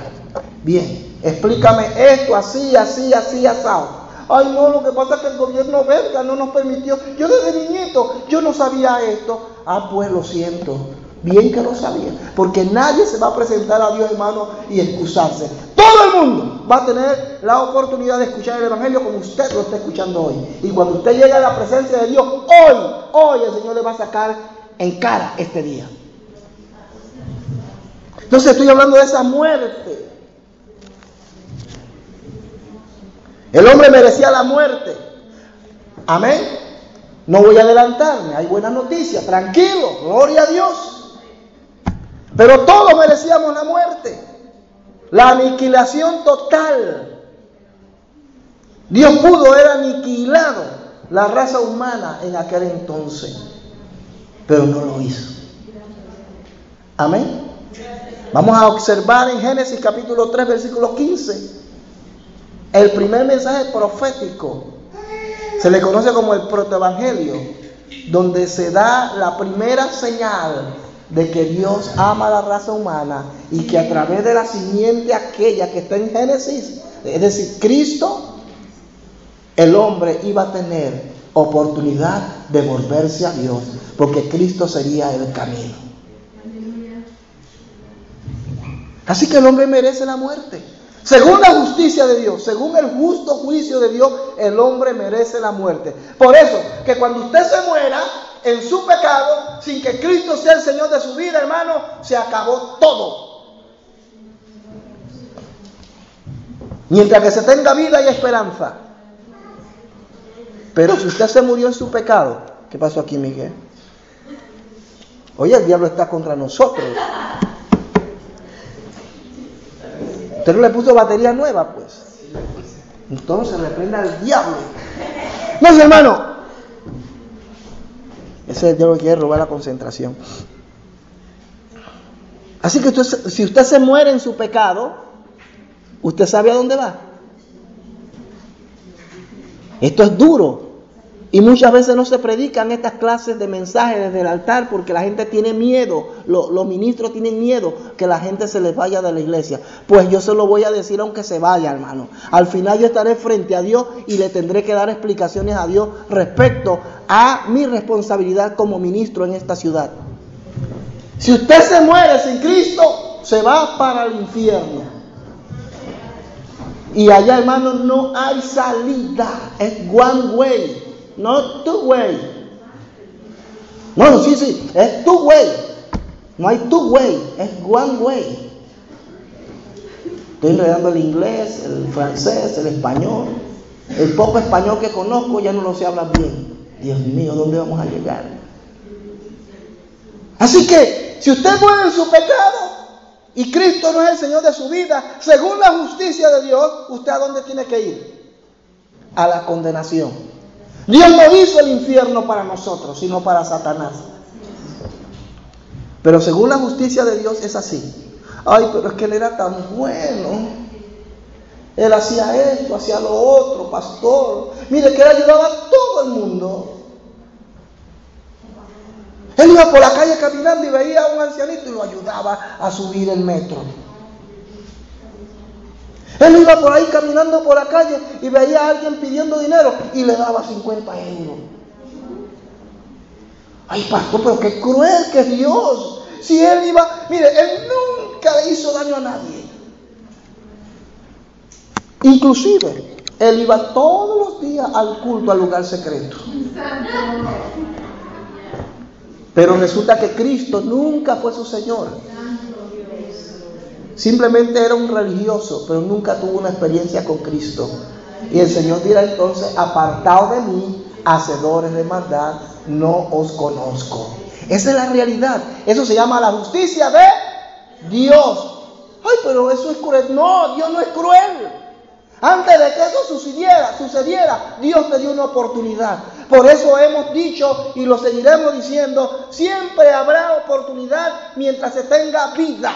Bien, Explícame esto, así, así, así, asado. Ay, no, lo que pasa es que el gobierno belga no nos permitió. Yo desde niñito, yo no sabía esto. Ah, pues lo siento. Bien que lo sabía. Porque nadie se va a presentar a Dios, hermano, y excusarse. Todo el mundo va a tener la oportunidad de escuchar el Evangelio como usted lo está escuchando hoy. Y cuando usted llegue a la presencia de Dios, hoy, hoy el Señor le va a sacar en cara este día. Entonces estoy hablando de esa muerte El hombre merecía la muerte. Amén. No voy a adelantarme, hay buenas noticias, tranquilo, gloria a Dios. Pero todos merecíamos la muerte, la aniquilación total. Dios pudo haber aniquilado la raza humana en aquel entonces, pero no lo hizo. Amén. Vamos a observar en Génesis capítulo 3, versículo 15. El primer mensaje profético se le conoce como el protoevangelio, donde se da la primera señal de que Dios ama a la raza humana y que a través de la simiente aquella que está en Génesis, es decir, Cristo, el hombre iba a tener oportunidad de volverse a Dios, porque Cristo sería el camino. Así que el hombre merece la muerte. Según la justicia de Dios, según el justo juicio de Dios, el hombre merece la muerte. Por eso, que cuando usted se muera en su pecado, sin que Cristo sea el Señor de su vida, hermano, se acabó todo. Mientras que se tenga vida y esperanza. Pero si usted se murió en su pecado, ¿qué pasó aquí, Miguel? Oye, el diablo está contra nosotros. Usted no le puso batería nueva, pues. Entonces reprenda al diablo. No, hermano. Ese es el diablo que quiere robar la concentración. Así que si usted se muere en su pecado, usted sabe a dónde va. Esto es duro. Y muchas veces no se predican estas clases de mensajes desde el altar porque la gente tiene miedo, los, ministros tienen miedo que la gente se les vaya de la iglesia. Pues yo se lo voy a decir aunque se vaya, hermano. Al final yo estaré frente a Dios y le tendré que dar explicaciones a Dios respecto a mi responsabilidad como ministro en esta ciudad. Si usted se muere sin Cristo, se va para el infierno. Y allá, hermano, no hay salida. Es one way. No two way. No, sí, sí, es two way. No hay two way, es one way. Estoy enredando el inglés, el francés, el español. El poco español que conozco ya no lo sé hablar bien. Dios mío, ¿dónde vamos a llegar? Así que, si usted muere en su pecado y Cristo no es el Señor de su vida, según la justicia de Dios, ¿usted a dónde tiene que ir? A la condenación. Dios no hizo el infierno para nosotros, sino para Satanás. Pero según la justicia de Dios es así. Ay, pero es que él era tan bueno. Él hacía esto, hacía lo otro, pastor. Mire que él ayudaba a todo el mundo. Él iba por la calle caminando y veía a un ancianito y lo ayudaba a subir el metro. Él iba por ahí caminando por la calle y veía a alguien pidiendo dinero y le daba 50 euros. Ay, pastor, pero qué cruel que es Dios. Si él iba, mire, él nunca le hizo daño a nadie. Inclusive, él iba todos los días al culto, al lugar secreto. Pero resulta que Cristo nunca fue su Señor. Simplemente era un religioso, pero nunca tuvo una experiencia con Cristo. Y el Señor dirá entonces, apartado de mí, hacedores de maldad, no os conozco. Esa es la realidad. Eso se llama la justicia de Dios. Ay, pero eso es cruel. No, Dios no es cruel. Antes de que eso sucediera, sucediera, Dios te dio una oportunidad. Por eso hemos dicho y lo seguiremos diciendo, siempre habrá oportunidad mientras se tenga vida.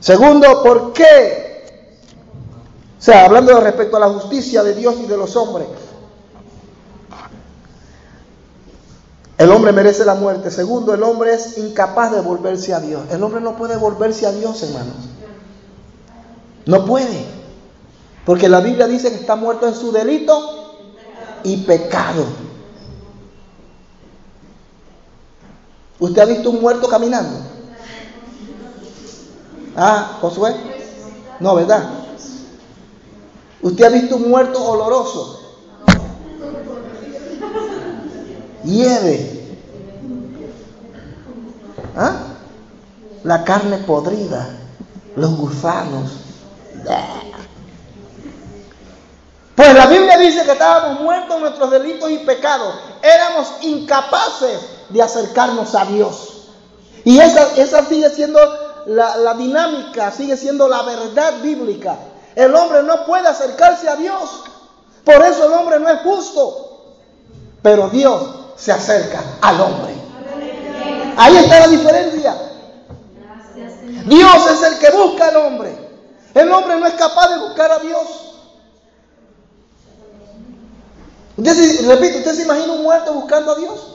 Segundo, ¿por qué? O sea, hablando respecto a la justicia de Dios y de los hombres. El hombre merece la muerte. Segundo, el hombre es incapaz de volverse a Dios. El hombre no puede volverse a Dios, hermanos. No puede. Porque la Biblia dice que está muerto en su delito y pecado. ¿Usted ha visto un muerto caminando? Ah, Josué. No, ¿verdad? ¿Usted ha visto un muerto oloroso? Hiede. ¿Ah? La carne podrida, los gusanos. Pues la Biblia dice que estábamos muertos en nuestros delitos y pecados. Éramos incapaces de acercarnos a Dios. Y esa, esa sigue siendo la, la dinámica, sigue siendo la verdad bíblica. El hombre no puede acercarse a Dios. Por eso el hombre no es justo. Pero Dios se acerca al hombre. Ahí está la diferencia. Dios es el que busca al hombre. El hombre no es capaz de buscar a Dios. Repito, ¿usted se imagina un muerto buscando a Dios?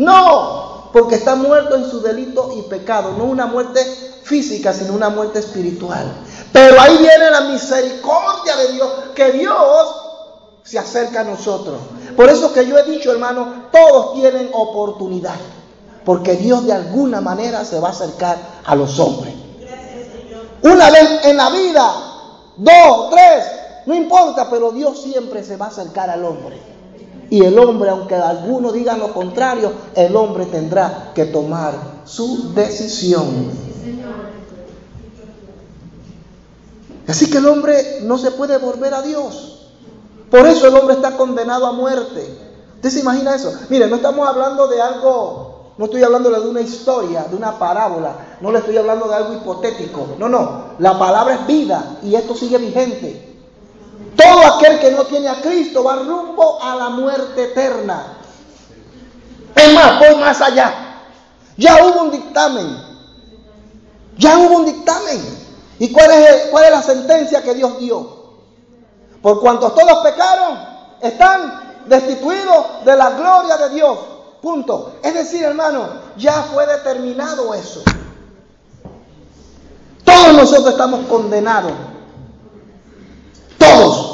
No, porque está muerto en su delito y pecado, no una muerte física, sino una muerte espiritual. Pero ahí viene la misericordia de Dios, que Dios se acerca a nosotros. Por eso que yo he dicho, hermano, todos tienen oportunidad. Porque Dios de alguna manera se va a acercar a los hombres. Una vez en la vida, dos, tres, no importa, pero Dios siempre se va a acercar al hombre. Y el hombre, aunque algunos digan lo contrario, el hombre tendrá que tomar su decisión. Así que el hombre no se puede volver a Dios. Por eso el hombre está condenado a muerte. ¿Usted se imagina eso? Mire, no estamos hablando de algo, no estoy hablando de una historia, de una parábola, no le estoy hablando de algo hipotético. No, no, la palabra es vida y esto sigue vigente. Todo aquel que no tiene a Cristo va rumbo a la muerte eterna. Es más, voy más allá. Ya hubo un dictamen. Ya hubo un dictamen. ¿Y cuál es, cuál es la sentencia que Dios dio? Por cuanto todos pecaron, están destituidos de la gloria de Dios. Punto. Es decir, hermano, ya fue determinado eso. Todos nosotros estamos condenados. Todos.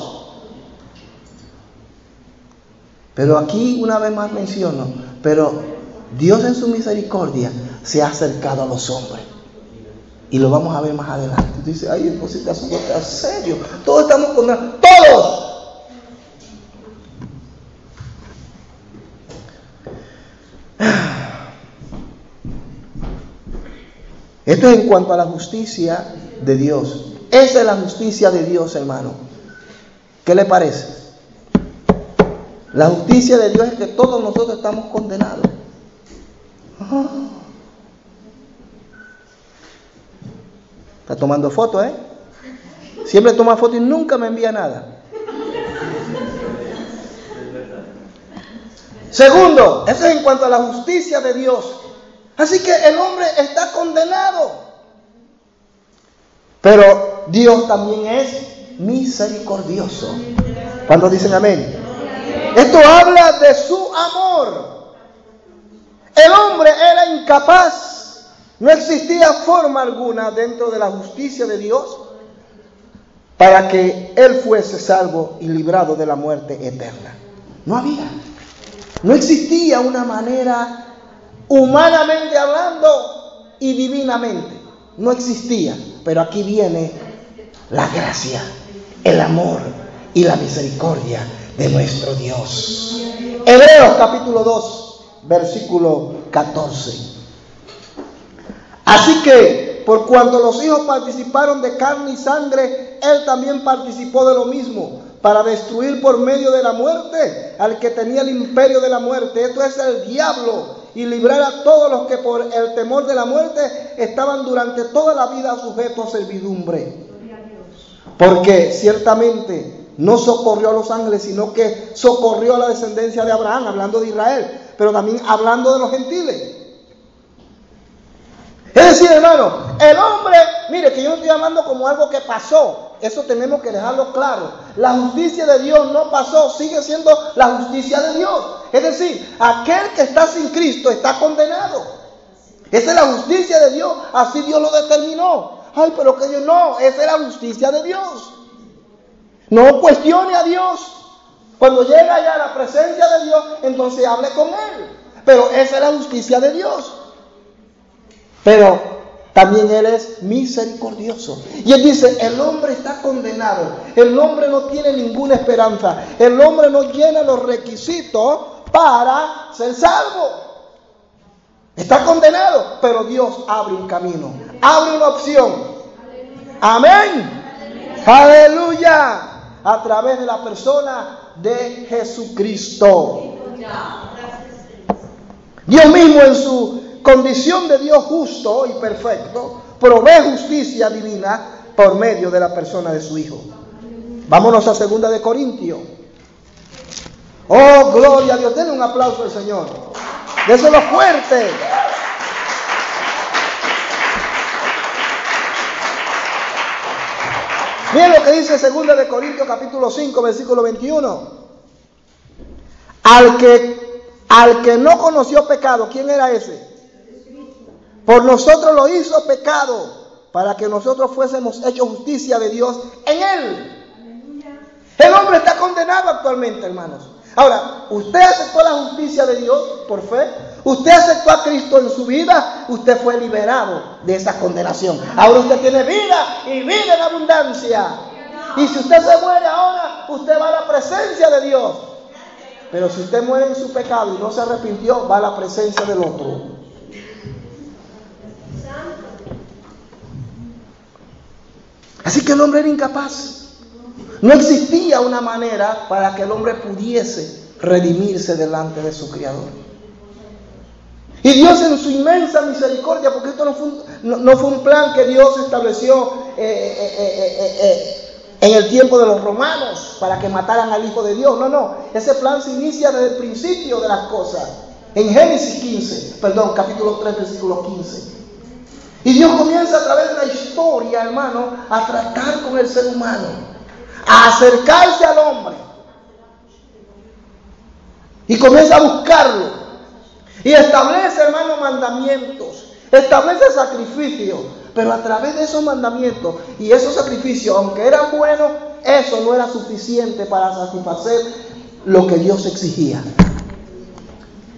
Pero aquí una vez más menciono, pero Dios en su misericordia se ha acercado a los hombres. Y lo vamos a ver más adelante. Dice, ay, te asunto está serio. Todos estamos condenados. Todos. Esto es en cuanto a la justicia de Dios. Esa es la justicia de Dios, hermano. ¿Qué le parece? La justicia de Dios es que todos nosotros estamos condenados. Está tomando fotos, ¿eh? Siempre toma fotos y nunca me envía nada. Segundo, eso es en cuanto a la justicia de Dios. Así que el hombre está condenado. Pero Dios también es misericordioso. ¿Cuántos dicen amén? Esto habla de su amor. El hombre era incapaz. No existía forma alguna dentro de la justicia de Dios para que él fuese salvo y librado de la muerte eterna. No había. No existía una manera humanamente hablando y divinamente. No existía. Pero aquí viene la gracia, el amor y la misericordia de nuestro Dios. Hebreos capítulo 2, versículo 14. Así que, por cuanto los hijos participaron de carne y sangre, Él también participó de lo mismo, para destruir por medio de la muerte al que tenía el imperio de la muerte. Esto es el diablo, y librar a todos los que por el temor de la muerte estaban durante toda la vida sujetos a servidumbre. Porque ciertamente no socorrió a los ángeles, sino que socorrió a la descendencia de Abraham, hablando de Israel, pero también hablando de los gentiles. Es decir, hermano, el hombre, mire que yo no estoy hablando como algo que pasó, eso tenemos que dejarlo claro. La justicia de Dios no pasó, sigue siendo la justicia de Dios. Es decir, aquel que está sin Cristo está condenado. Esa es la justicia de Dios, así Dios lo determinó. Ay, pero que yo no, esa es la justicia de Dios. No cuestione a Dios. Cuando llega ya a la presencia de Dios, entonces hable con Él. Pero esa es la justicia de Dios. Pero también Él es misericordioso. Y Él dice, el hombre está condenado. El hombre no tiene ninguna esperanza. El hombre no llena los requisitos para ser salvo. Está condenado, pero Dios abre un camino, abre una opción. Amén. Aleluya. A través de la persona de Jesucristo. Dios mismo en su condición de Dios justo y perfecto, provee justicia divina por medio de la persona de su Hijo. Vámonos a segunda de Corintios. Oh, gloria a Dios. Denle un aplauso al Señor. Déselo fuerte. Miren lo que dice segunda de Corintios capítulo 5, versículo 21. Al que, al que no conoció pecado, ¿quién era ese? Por nosotros lo hizo pecado para que nosotros fuésemos hecho justicia de Dios en él. El hombre está condenado actualmente, hermanos. Ahora, usted aceptó la justicia de Dios por fe. Usted aceptó a Cristo en su vida. Usted fue liberado de esa condenación. Ahora usted tiene vida y vida en abundancia. Y si usted se muere ahora, usted va a la presencia de Dios. Pero si usted muere en su pecado y no se arrepintió, va a la presencia del otro. Así que el hombre era incapaz. No existía una manera para que el hombre pudiese redimirse delante de su Creador. Y Dios en su inmensa misericordia, porque esto no fue un, plan que Dios estableció eh, eh, eh, en el tiempo de los romanos para que mataran al Hijo de Dios. No, no. Ese plan se inicia desde el principio de las cosas. En Génesis 15, perdón, capítulo 3, versículo 15. Y Dios comienza a través de la historia, hermano, a tratar con el ser humano, a acercarse al hombre. Y comienza a buscarlo. Y establece, hermano, mandamientos. Establece sacrificios. Pero a través de esos mandamientos y esos sacrificios, aunque eran buenos, eso no era suficiente para satisfacer lo que Dios exigía.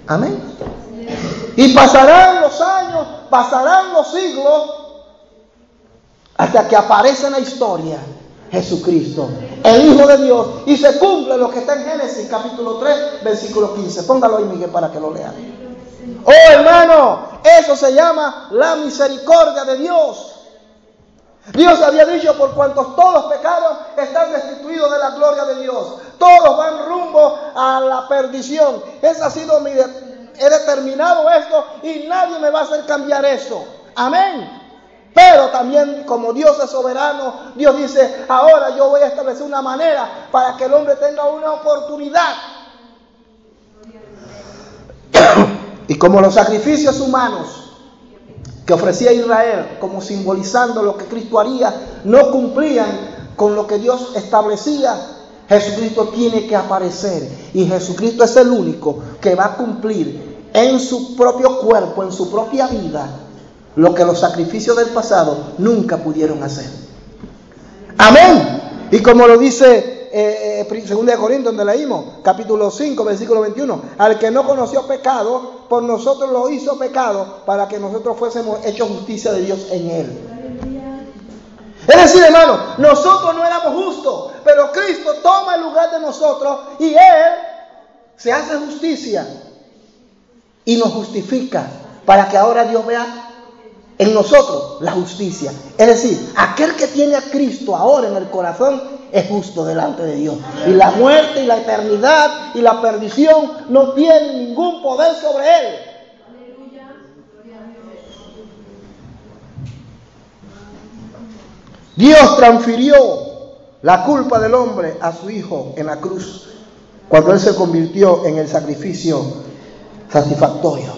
Amén. Y pasarán los años, pasarán los siglos, hasta que aparece en la historia Jesucristo, el Hijo de Dios, y se cumple lo que está en Génesis capítulo 3, versículo 15. Póngalo ahí, Miguel, para que lo lean. Oh, hermano, eso se llama la misericordia de Dios. Dios había dicho, por cuantos todos pecados están destituidos de la gloria de Dios. Todos van rumbo a la perdición. Esa ha sido mi, he determinado esto y nadie me va a hacer cambiar eso. Amén. Pero también como Dios es soberano, Dios dice, ahora yo voy a establecer una manera para que el hombre tenga una oportunidad. Y como los sacrificios humanos que ofrecía Israel como simbolizando lo que Cristo haría, no cumplían con lo que Dios establecía, Jesucristo tiene que aparecer y Jesucristo es el único que va a cumplir en su propio cuerpo, en su propia vida, lo que los sacrificios del pasado nunca pudieron hacer. Amén. Y como lo dice eh, eh, de Corintios, donde leímos, capítulo 5, versículo 21, al que no conoció pecado, por nosotros lo hizo pecado, para que nosotros fuésemos hechos justicia de Dios en él. Es decir, hermano, nosotros no éramos justos, pero Cristo toma el lugar de nosotros y Él se hace justicia y nos justifica para que ahora Dios vea en nosotros la justicia. Es decir, aquel que tiene a Cristo ahora en el corazón es justo delante de Dios. Y la muerte y la eternidad y la perdición no tienen ningún poder sobre él. Dios transfirió la culpa del hombre a su Hijo en la cruz cuando Él se convirtió en el sacrificio satisfactorio.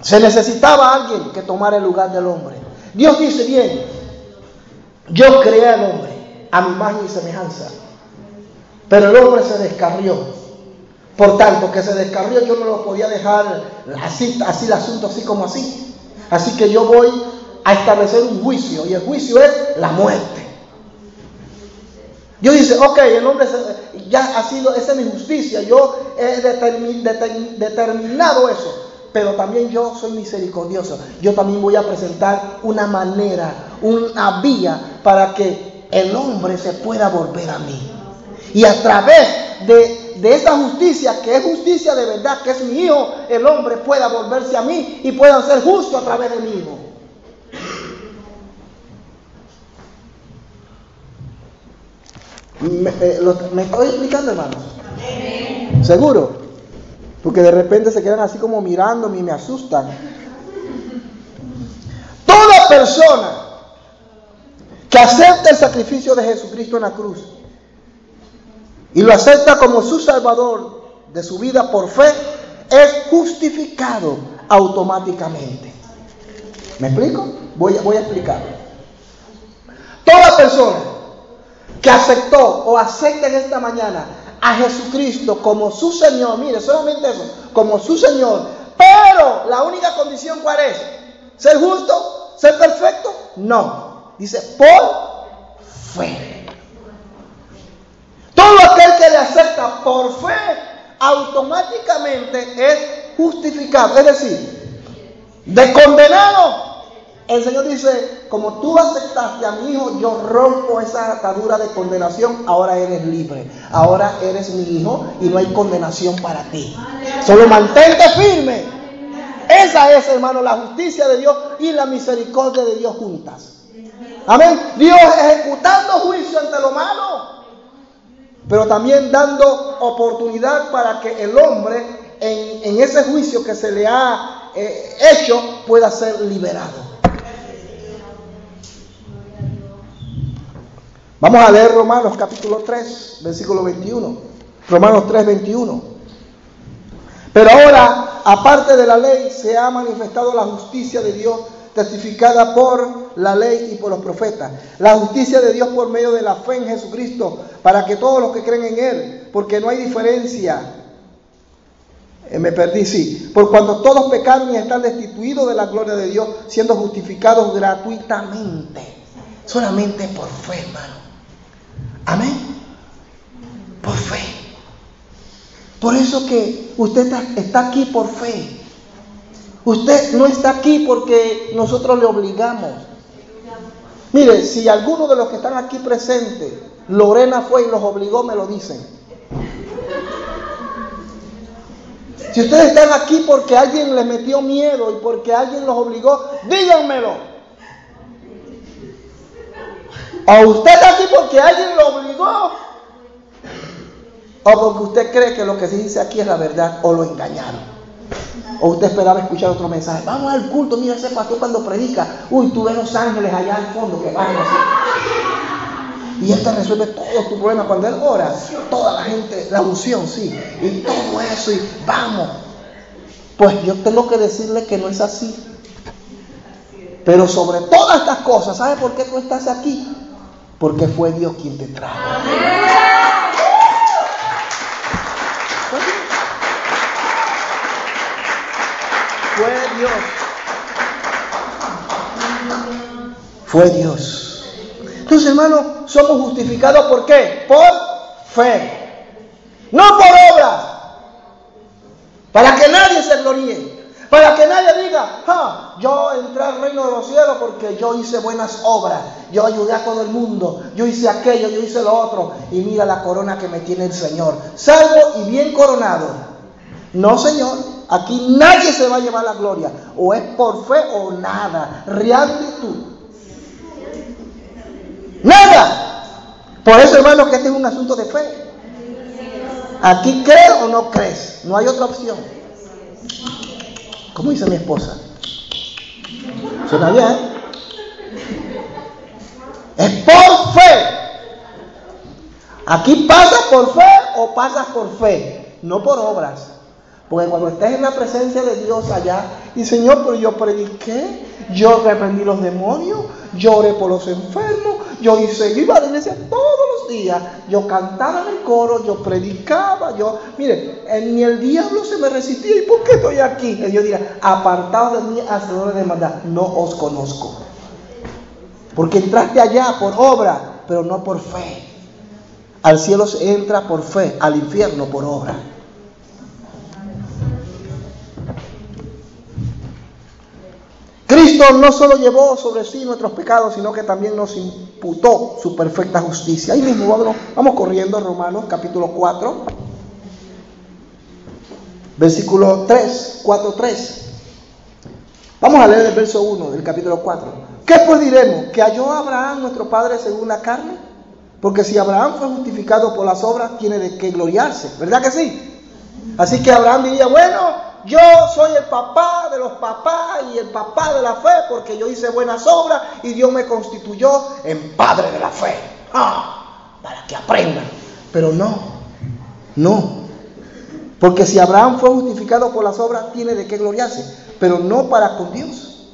Se necesitaba alguien que tomara el lugar del hombre. Dios dice bien, yo creé al hombre a mi imagen y semejanza, pero el hombre se descarrió. Por tanto, que se descarrió, yo no lo podía dejar así, el asunto, así como así. Así que yo voy a establecer un juicio, y el juicio es la muerte. Dios dice, ok, el hombre ya ha sido, esa es mi justicia, yo he determinado eso pero también yo soy misericordioso. Yo también voy a presentar una manera, una vía para que el hombre se pueda volver a mí. Y a través de, de esa justicia, que es justicia de verdad, que es mi hijo, el hombre pueda volverse a mí y pueda ser justo a través de mi hijo. ¿Me, eh, ¿me estoy explicando, hermanos? ¿Seguro? Porque de repente se quedan así como mirándome y me asustan. Toda persona que acepta el sacrificio de Jesucristo en la cruz y lo acepta como su Salvador de su vida por fe, es justificado automáticamente. ¿Me explico? Voy, voy a explicar. Toda persona que aceptó o acepta en esta mañana a Jesucristo como su Señor, mire, solamente eso, como su Señor. Pero la única condición cuál es? ¿Ser justo? ¿Ser perfecto? No. Dice, por fe. Todo aquel que le acepta por fe, automáticamente es justificado. Es decir, de condenado el Señor dice, como tú aceptaste a mi hijo, yo rompo esa atadura de condenación, ahora eres libre, ahora eres mi hijo y no hay condenación para ti. Solo mantente firme. Esa es, hermano, la justicia de Dios y la misericordia de Dios juntas. Amén. Dios ejecutando juicio ante lo malo, pero también dando oportunidad para que el hombre en, ese juicio que se le ha eh, hecho pueda ser liberado. Vamos a leer Romanos capítulo 3, versículo 21. Romanos 3, 21. Pero ahora, aparte de la ley, se ha manifestado la justicia de Dios testificada por la ley y por los profetas. La justicia de Dios por medio de la fe en Jesucristo, para que todos los que creen en Él, porque no hay diferencia. Eh, me perdí, sí. Por cuando todos pecaron y están destituidos de la gloria de Dios, siendo justificados gratuitamente. Solamente por fe, hermano. Amén. Por fe. Por eso que usted está aquí por fe. Usted no está aquí porque nosotros le obligamos. Mire, si alguno de los que están aquí presentes, Lorena fue y los obligó, me lo dicen. Si ustedes están aquí porque alguien les metió miedo y porque alguien los obligó, díganmelo. O usted está aquí porque alguien lo obligó. O porque usted cree que lo que se dice aquí es la verdad o lo engañaron. O usted esperaba escuchar otro mensaje. Vamos al culto, mira ese pastor cuando predica. Uy, tú ves los ángeles allá al fondo que van así. Y este resuelve todos tus problemas. Cuando él ora, toda la gente, la unción, sí. Y todo eso, y vamos. Pues yo tengo que decirle que no es así. Pero sobre todas estas cosas, ¿sabes por qué tú estás aquí? Porque fue Dios quien te trajo. Fue Dios. Fue Dios. Entonces, hermanos, somos justificados por qué? Por fe. No por obras. Para que nadie se gloríe. Para que nadie diga, ah, yo entré al reino de los cielos porque yo hice buenas obras, yo ayudé a todo el mundo, yo hice aquello, yo hice lo otro, y mira la corona que me tiene el Señor, salvo y bien coronado. No, Señor, aquí nadie se va a llevar la gloria, o es por fe o nada, tú. Nada. Por eso, hermano, que este es un asunto de fe. Aquí crees o no crees, no hay otra opción. Como dice mi esposa. ¿Suena bien? Es por fe. Aquí pasas por fe o pasas por fe, no por obras. Porque cuando estés en la presencia de Dios allá, y Señor, pero yo prediqué, yo reprendí los demonios, lloré por los enfermos, yo hice, iba a la iglesia todos los días, yo cantaba en el coro, yo predicaba, yo, mire, ni el diablo se me resistía, ¿y por qué estoy aquí? Y yo diría, apartados de mí, hacedores de maldad, no os conozco. Porque entraste allá por obra, pero no por fe. Al cielo se entra por fe, al infierno por obra. Cristo no solo llevó sobre sí nuestros pecados, sino que también nos imputó su perfecta justicia. Ahí mismo vamos, vamos corriendo Romanos capítulo 4, versículo 3, 4, 3. Vamos a leer el verso 1 del capítulo 4. ¿Qué pues diremos? ¿Que halló Abraham nuestro padre según la carne? Porque si Abraham fue justificado por las obras, tiene de qué gloriarse, ¿verdad que sí? Así que Abraham diría, bueno, yo soy el papá de los papás y el papá de la fe porque yo hice buenas obras y Dios me constituyó en padre de la fe. Ah, para que aprendan. Pero no, no. Porque si Abraham fue justificado por las obras, tiene de qué gloriarse, pero no para con Dios.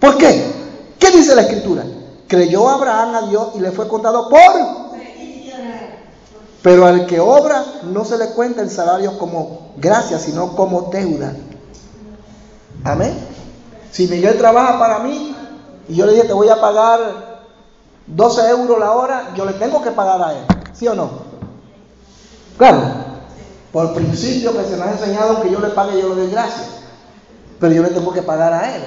¿Por qué? ¿Qué dice la escritura? Creyó Abraham a Dios y le fue contado por pero al que obra no se le cuenta el salario como gracia, sino como deuda. Amén. Si Miguel trabaja para mí y yo le dije te voy a pagar 12 euros la hora, yo le tengo que pagar a él. ¿Sí o no? Claro. Por principio que se me ha enseñado que yo le pague, yo le doy gracias. Pero yo le tengo que pagar a él.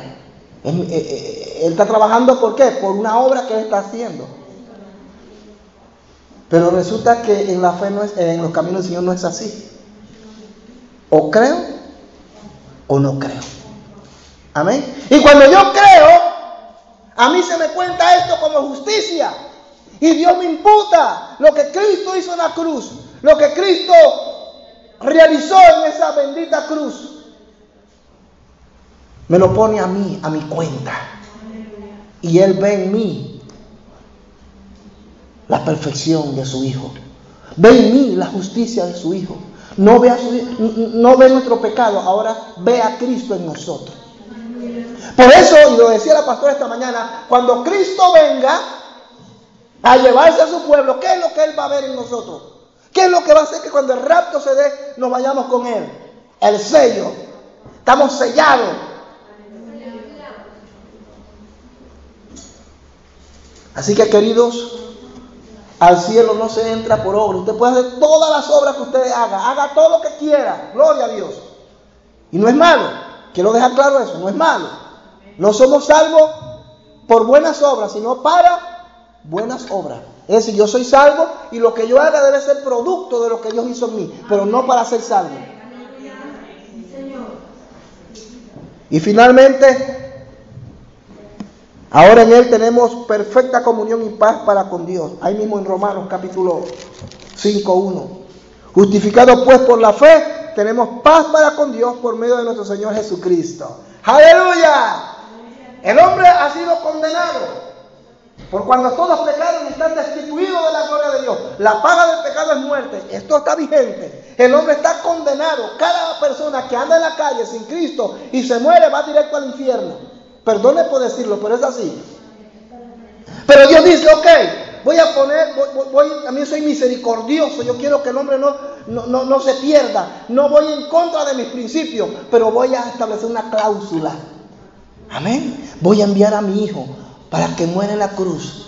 Él, eh, eh, él está trabajando por qué? Por una obra que él está haciendo. Pero resulta que en la fe no es, en los caminos del Señor no es así. O creo o no creo. Amén. Y cuando yo creo, a mí se me cuenta esto como justicia. Y Dios me imputa lo que Cristo hizo en la cruz, lo que Cristo realizó en esa bendita cruz. Me lo pone a mí, a mi cuenta. Y Él ve en mí la perfección de su Hijo. Ve en mí la justicia de su Hijo. No ve, a no ve nuestro pecado, ahora ve a Cristo en nosotros. Por eso, y lo decía la pastora esta mañana, cuando Cristo venga a llevarse a su pueblo, ¿qué es lo que Él va a ver en nosotros? ¿Qué es lo que va a hacer que cuando el rapto se dé nos vayamos con Él? El sello. Estamos sellados. Así que queridos, al cielo no se entra por obra. Usted puede hacer todas las obras que usted haga. Haga todo lo que quiera. Gloria a Dios. Y no es malo. Quiero dejar claro eso. No es malo. No somos salvos por buenas obras, sino para buenas obras. Es decir, yo soy salvo y lo que yo haga debe ser producto de lo que Dios hizo en mí, pero no para ser salvo. Y finalmente, Ahora en Él tenemos perfecta comunión y paz para con Dios. Ahí mismo en Romanos capítulo 5, 1. Justificados pues por la fe, tenemos paz para con Dios por medio de nuestro Señor Jesucristo. Aleluya. El hombre ha sido condenado. Por cuando todos pecaron y están destituidos de la gloria de Dios. La paga del pecado es muerte. Esto está vigente. El hombre está condenado. Cada persona que anda en la calle sin Cristo y se muere va directo al infierno. Perdone por decirlo, pero es así. Pero Dios dice, ok, voy a poner, voy, a mí soy misericordioso, yo quiero que el hombre no, no, no, se pierda, no voy en contra de mis principios, pero voy a establecer una cláusula. Amén. Voy a enviar a mi hijo para que muera en la cruz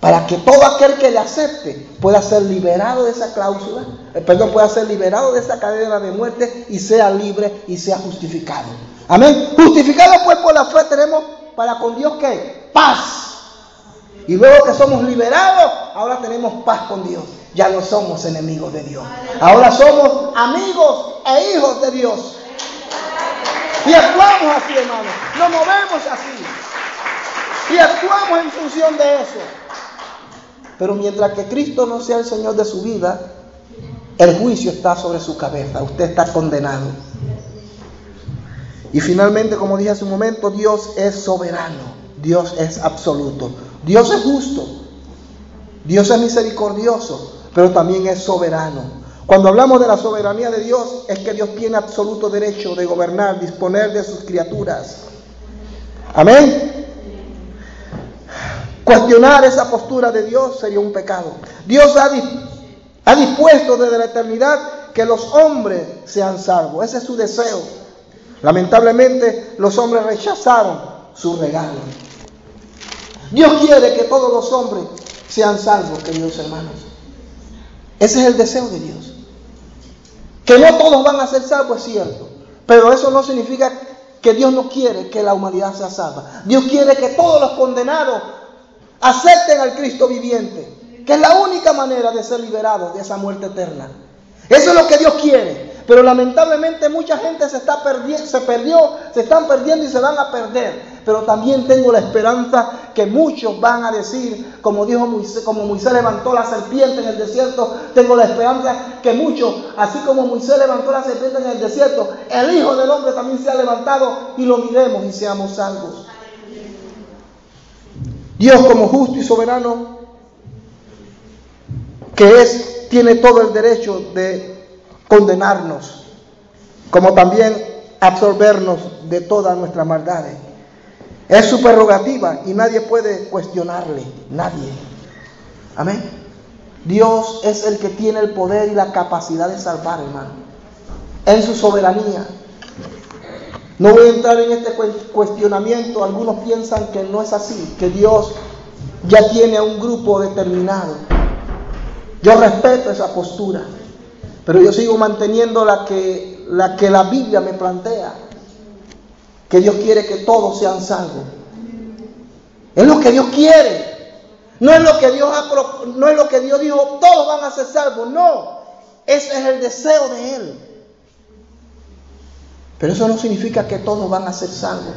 para que todo aquel que le acepte pueda ser liberado de esa cláusula, eh, perdón, pueda ser liberado de esa cadena de muerte y sea libre y sea justificado. Amén. Justificado pues por la fe tenemos para con Dios que paz. Y luego que somos liberados, ahora tenemos paz con Dios. Ya no somos enemigos de Dios. Ahora somos amigos e hijos de Dios. Y actuamos así, hermano. Nos movemos así. Y actuamos en función de eso. Pero mientras que Cristo no sea el Señor de su vida, el juicio está sobre su cabeza. Usted está condenado. Y finalmente, como dije hace un momento, Dios es soberano. Dios es absoluto. Dios es justo. Dios es misericordioso, pero también es soberano. Cuando hablamos de la soberanía de Dios, es que Dios tiene absoluto derecho de gobernar, disponer de sus criaturas. Amén. Cuestionar esa postura de Dios sería un pecado. Dios ha, dispuesto desde la eternidad que los hombres sean salvos. Ese es su deseo. Lamentablemente los hombres rechazaron su regalo. Dios quiere que todos los hombres sean salvos, queridos hermanos. Ese es el deseo de Dios. Que no todos van a ser salvos es cierto, pero eso no significa que Dios no quiere que la humanidad sea salva. Dios quiere que todos los condenados acepten al Cristo viviente, que es la única manera de ser liberados de esa muerte eterna. Eso es lo que Dios quiere. Pero lamentablemente mucha gente se está perdiendo, se perdió, se están perdiendo y se van a perder. Pero también tengo la esperanza que muchos van a decir, como dijo Moisés, como Moisés levantó la serpiente en el desierto, tengo la esperanza que muchos, así como Moisés levantó la serpiente en el desierto, el Hijo del Hombre también se ha levantado y lo miremos y seamos salvos. Dios como justo y soberano, que es, tiene todo el derecho de condenarnos, como también absorbernos de todas nuestras maldades. Es su prerrogativa y nadie puede cuestionarle, nadie. Amén. Dios es el que tiene el poder y la capacidad de salvar, hermano. En su soberanía. No voy a entrar en este cuestionamiento. Algunos piensan que no es así, que Dios ya tiene a un grupo determinado. Yo respeto esa postura, pero yo sigo manteniendo la que la, que la Biblia me plantea, que Dios quiere que todos sean salvos. Es lo que Dios quiere. No es lo que Dios ha, no es lo que Dios dijo, todos van a ser salvos. No, ese es el deseo de Él. Pero eso no significa que todos van a ser salvos.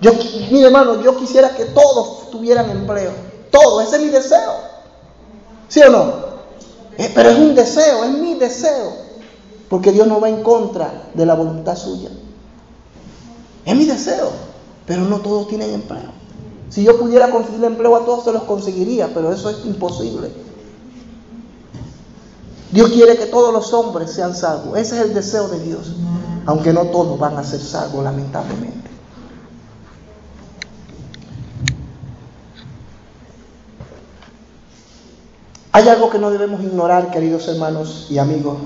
Yo, mi hermano, yo quisiera que todos tuvieran empleo. Todo, ese es mi deseo. ¿Sí o no? Eh, pero es un deseo, es mi deseo. Porque Dios no va en contra de la voluntad suya. Es mi deseo. Pero no todos tienen empleo. Si yo pudiera conseguir empleo a todos, se los conseguiría, pero eso es imposible. Dios quiere que todos los hombres sean salvos. Ese es el deseo de Dios aunque no todos van a ser salvos, lamentablemente. Hay algo que no debemos ignorar, queridos hermanos y amigos,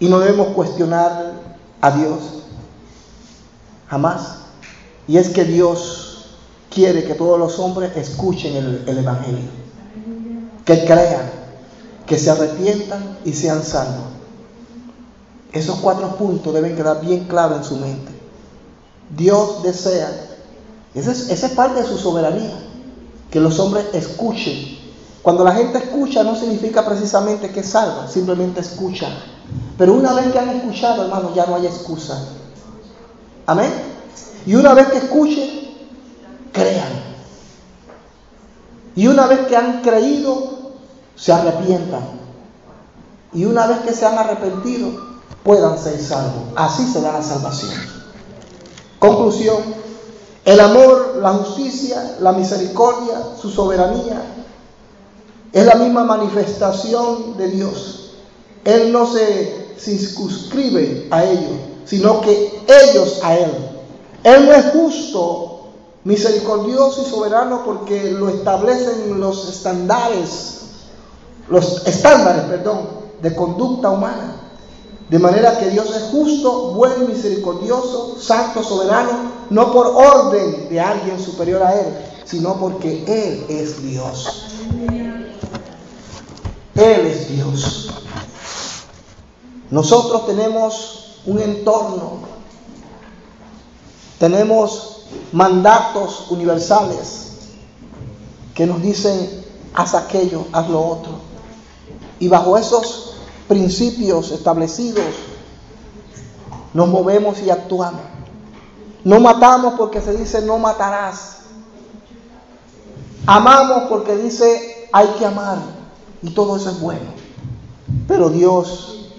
y no debemos cuestionar a Dios, jamás, y es que Dios quiere que todos los hombres escuchen el, el Evangelio, que crean, que se arrepientan y sean salvos. Esos cuatro puntos deben quedar bien claros en su mente. Dios desea, esa es, parte de su soberanía, que los hombres escuchen. Cuando la gente escucha no significa precisamente que salva, simplemente escucha. Pero una vez que han escuchado, hermano, ya no hay excusa. Amén. Y una vez que escuchen, crean. Y una vez que han creído, se arrepientan. Y una vez que se han arrepentido, puedan ser salvos. Así se da la salvación. Conclusión, el amor, la justicia, la misericordia, su soberanía, es la misma manifestación de Dios. Él no se circunscribe a ello, sino que ellos a Él. Él no es justo, misericordioso y soberano porque lo establecen los estándares, los estándares, perdón, de conducta humana. De manera que Dios es justo, bueno, misericordioso, santo, soberano, no por orden de alguien superior a Él, sino porque Él es Dios. Él es Dios. Nosotros tenemos un entorno, tenemos mandatos universales que nos dicen, haz aquello, haz lo otro. Y bajo esos principios establecidos nos movemos y actuamos. No matamos porque se dice no matarás. Amamos porque dice hay que amar. Y todo eso es bueno. Pero Dios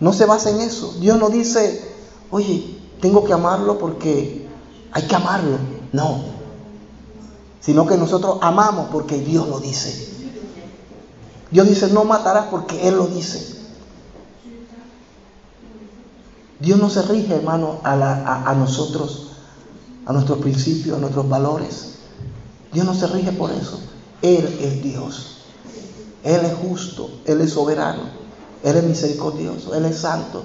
no se basa en eso. Dios no dice, oye, tengo que amarlo porque hay que amarlo. No. Sino que nosotros amamos porque Dios lo dice. Dios dice, no matarás porque Él lo dice. Dios no se rige, hermano, a, a, nosotros, a nuestros principios, a nuestros valores. Dios no se rige por eso. Él es Dios. Él es justo, Él es soberano, Él es misericordioso, Él es santo.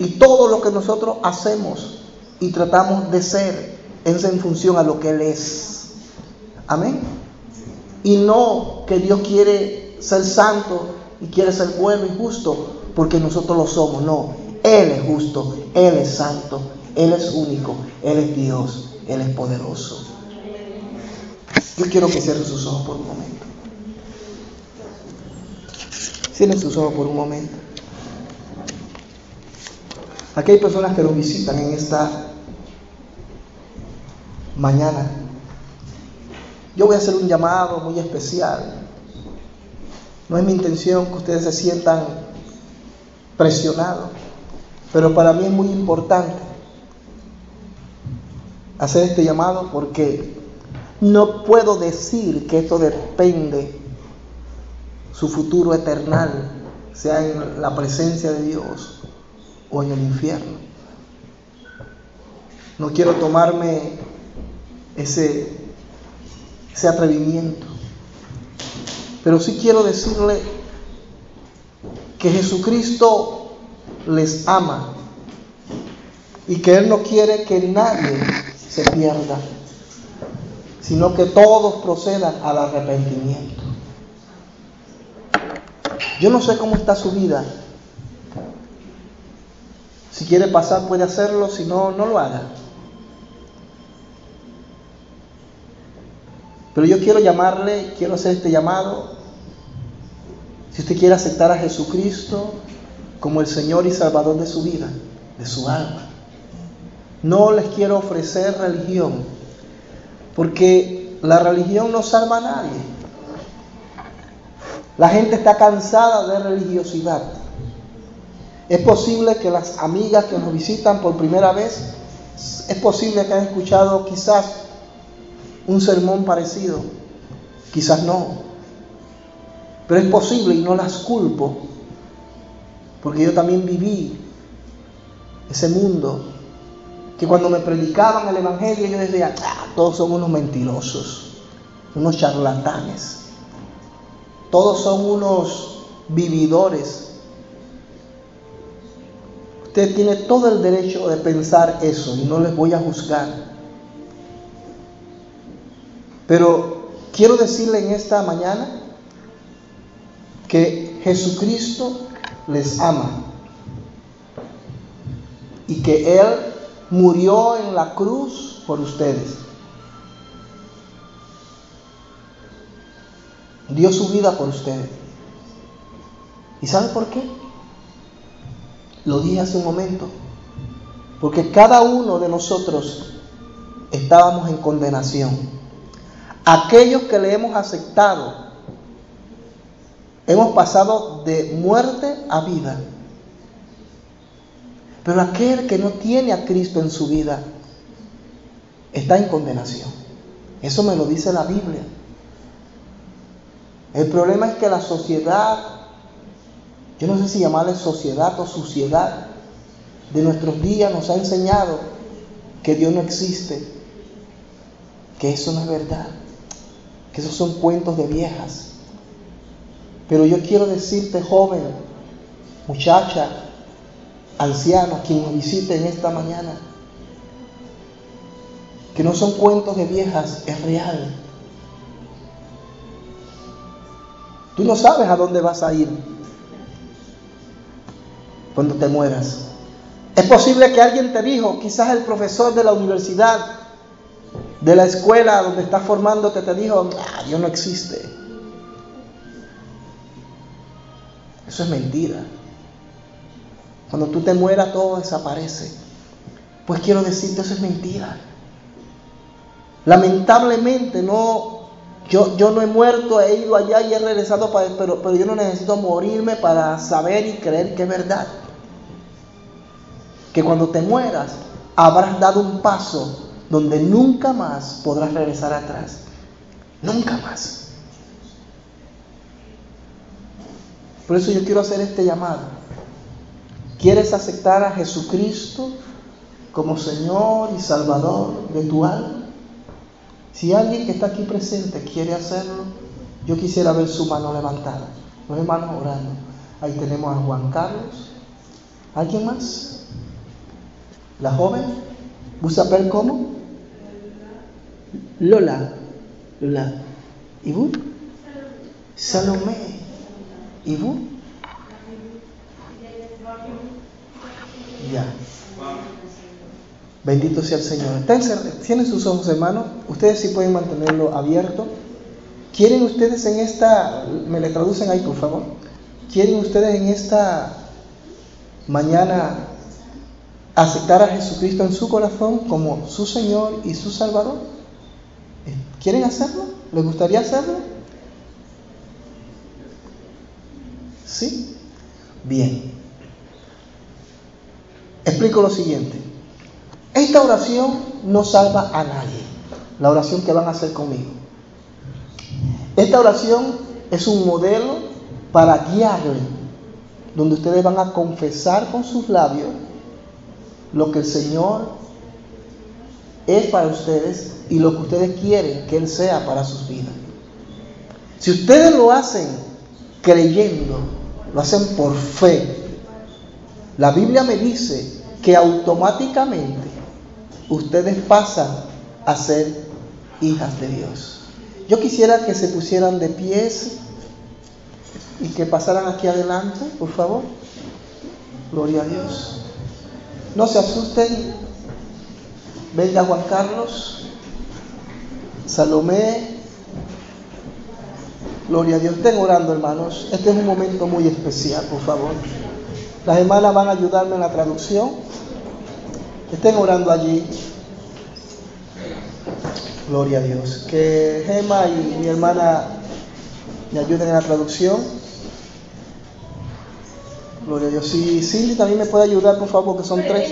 Y todo lo que nosotros hacemos y tratamos de ser es en función a lo que Él es. Amén. Y no que Dios quiere ser santo y quiere ser bueno y justo porque nosotros lo somos. No, Él es justo, Él es santo, Él es único, Él es Dios, Él es poderoso. Yo quiero que cierren sus ojos por un momento. Cierren sus ojos por un momento. Aquí hay personas que nos visitan en esta mañana. Yo voy a hacer un llamado muy especial. No es mi intención que ustedes se sientan presionados, pero para mí es muy importante hacer este llamado porque no puedo decir que esto depende su futuro eternal, sea en la presencia de Dios o en el infierno. No quiero tomarme ese, ese atrevimiento, pero sí quiero decirle que Jesucristo les ama y que Él no quiere que nadie se pierda, sino que todos procedan al arrepentimiento. Yo no sé cómo está su vida. Si quiere pasar puede hacerlo, si no, no lo haga. Pero yo quiero llamarle, quiero hacer este llamado. Si usted quiere aceptar a Jesucristo como el Señor y Salvador de su vida, de su alma. No les quiero ofrecer religión, porque la religión no salva a nadie. La gente está cansada de religiosidad. Es posible que las amigas que nos visitan por primera vez, es posible que hayan escuchado quizás un sermón parecido, quizás no. Pero es posible y no las culpo, porque yo también viví ese mundo que cuando me predicaban el Evangelio yo decía, ah, todos son unos mentirosos, unos charlatanes. Todos son unos vividores. Usted tiene todo el derecho de pensar eso y no les voy a juzgar. Pero quiero decirle en esta mañana que Jesucristo les ama y que Él murió en la cruz por ustedes. dio su vida por ustedes. ¿Y sabe por qué? Lo dije hace un momento. Porque cada uno de nosotros estábamos en condenación. Aquellos que le hemos aceptado, hemos pasado de muerte a vida. Pero aquel que no tiene a Cristo en su vida está en condenación. Eso me lo dice la Biblia. El problema es que la sociedad, yo no sé si llamarle sociedad o suciedad, de nuestros días nos ha enseñado que Dios no existe, que eso no es verdad, que esos son cuentos de viejas. Pero yo quiero decirte, joven, muchacha, anciano, quien nos visite en esta mañana, que no son cuentos de viejas, es real. Tú no sabes a dónde vas a ir cuando te mueras. Es posible que alguien te dijo, quizás el profesor de la universidad, de la escuela donde estás formándote, te dijo, ah, Dios no existe. Eso es mentira. Cuando tú te mueras todo desaparece. Pues quiero decirte, eso es mentira. Lamentablemente no, yo, yo no he muerto, he ido allá y he regresado, para, pero, pero yo no necesito morirme para saber y creer que es verdad que cuando te mueras habrás dado un paso donde nunca más podrás regresar atrás. Nunca más. Por eso yo quiero hacer este llamado. ¿Quieres aceptar a Jesucristo como Señor y Salvador de tu alma? Si alguien que está aquí presente quiere hacerlo, yo quisiera ver su mano levantada. Los hermanos orando. Ahí tenemos a Juan Carlos. ¿Alguien más? La joven, ¿vous saber cómo? Lola. Lola. ¿Y vous? Salomé. ¿Y? Ya. Bendito sea el Señor. ¿Tienen sus ojos, hermanos? Ustedes sí pueden mantenerlo abierto. ¿Quieren ustedes en esta, me le traducen ahí por favor? ¿Quieren ustedes en esta mañana aceptar a Jesucristo en su corazón como su Señor y su Salvador? ¿Quieren hacerlo? ¿Les gustaría hacerlo? ¿Sí? Bien. Explico lo siguiente. Esta oración no salva a nadie. La oración que van a hacer conmigo. Esta oración es un modelo para guiarle, donde ustedes van a confesar con sus labios lo que el Señor es para ustedes y lo que ustedes quieren que Él sea para sus vidas. Si ustedes lo hacen creyendo, lo hacen por fe, la Biblia me dice que automáticamente ustedes pasan a ser hijas de Dios. Yo quisiera que se pusieran de pies y que pasaran aquí adelante, por favor. Gloria a Dios. No se asusten. Venga Juan Carlos, Salomé. Gloria a Dios. Estén orando, hermanos. Este es un momento muy especial, por favor. Las hermanas van a ayudarme en la traducción. Estén orando allí. Gloria a Dios. Que Gema y mi hermana me ayuden en la traducción. Gloria a Dios. Si Cindy también me puede ayudar, por favor, que son tres.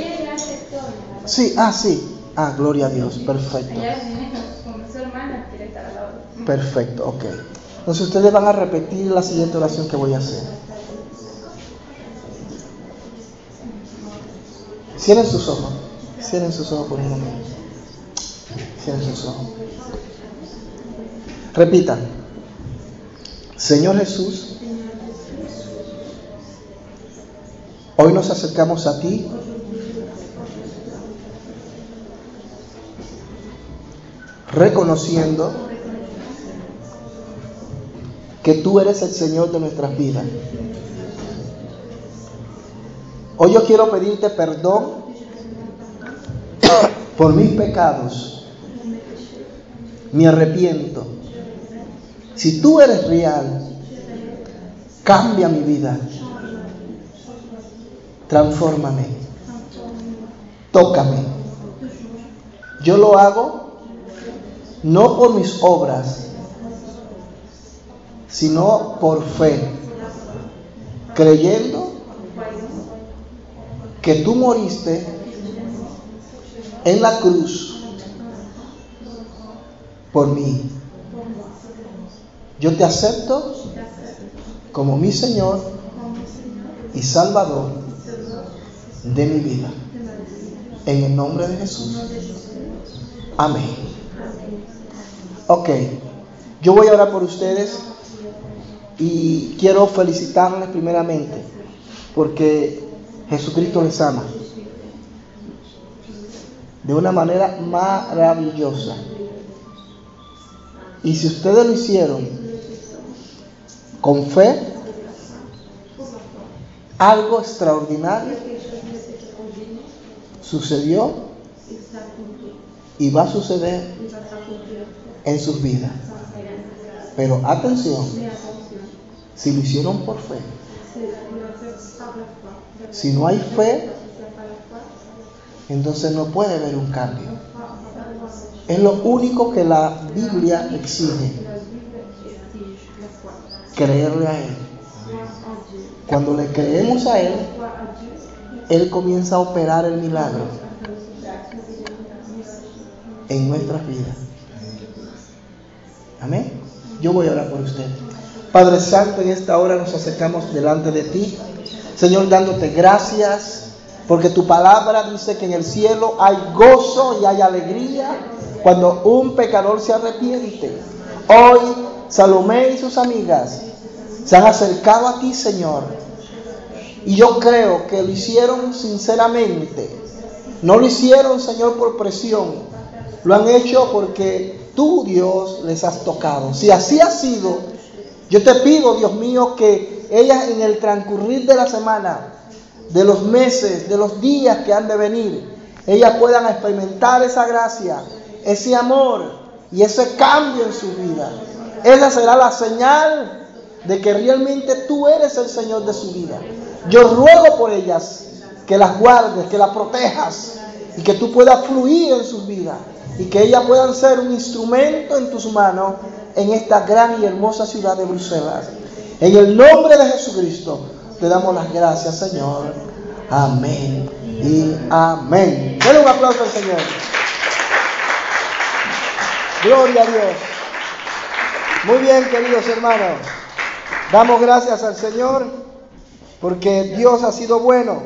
Sí, ah, sí. Ah, gloria a Dios. Perfecto. Perfecto, ok. Entonces ustedes van a repetir la siguiente oración que voy a hacer. Cierren sus ojos. Cierren sus ojos por un momento. Cierren sus ojos. Repitan. Señor Jesús, Hoy nos acercamos a ti. Reconociendo que tú eres el Señor de nuestras vidas. Hoy yo quiero pedirte perdón por mis pecados. Me arrepiento. Si tú eres real, cambia mi vida transfórmame, tócame. Yo lo hago no por mis obras, sino por fe, creyendo que tú moriste en la cruz por mí. Yo te acepto como mi Señor y Salvador de mi vida. En el nombre de Jesús. Amén. Ok, yo voy a orar por ustedes y quiero felicitarles primeramente porque Jesucristo les ama de una manera maravillosa. Y si ustedes lo hicieron con fe, algo extraordinario sucedió y va a suceder en sus vidas. Pero atención, si lo hicieron por fe, si no hay fe, entonces no puede haber un cambio. Es lo único que la Biblia exige. Creerle a Él. Cuando le creemos a Él, Él comienza a operar el milagro en nuestras vidas. Amén. Yo voy a orar por usted. Padre Santo, en esta hora nos acercamos delante de ti. Señor, dándote gracias porque tu palabra dice que en el cielo hay gozo y hay alegría cuando un pecador se arrepiente. Hoy Salomé y sus amigas se han acercado a ti, Señor. Y yo creo que lo hicieron sinceramente. No lo hicieron, Señor, por presión. Lo han hecho porque tú, Dios, les has tocado. Si así ha sido, yo te pido, Dios mío, que ellas en el transcurrir de la semana de los meses, de los días que han de venir, ellas puedan experimentar esa gracia, ese amor y ese cambio en su vida. Esa será la señal de que realmente tú eres el Señor de su vida. Yo ruego por ellas que las guardes, que las protejas y que tú puedas fluir en sus vidas y que ellas puedan ser un instrumento en tus manos en esta gran y hermosa ciudad de Bruselas. En el nombre de Jesucristo. Te damos las gracias, Señor. Amén y amén. Denle un aplauso al Señor. Gloria a Dios. Muy bien, queridos hermanos. Damos gracias al Señor porque Dios ha sido bueno.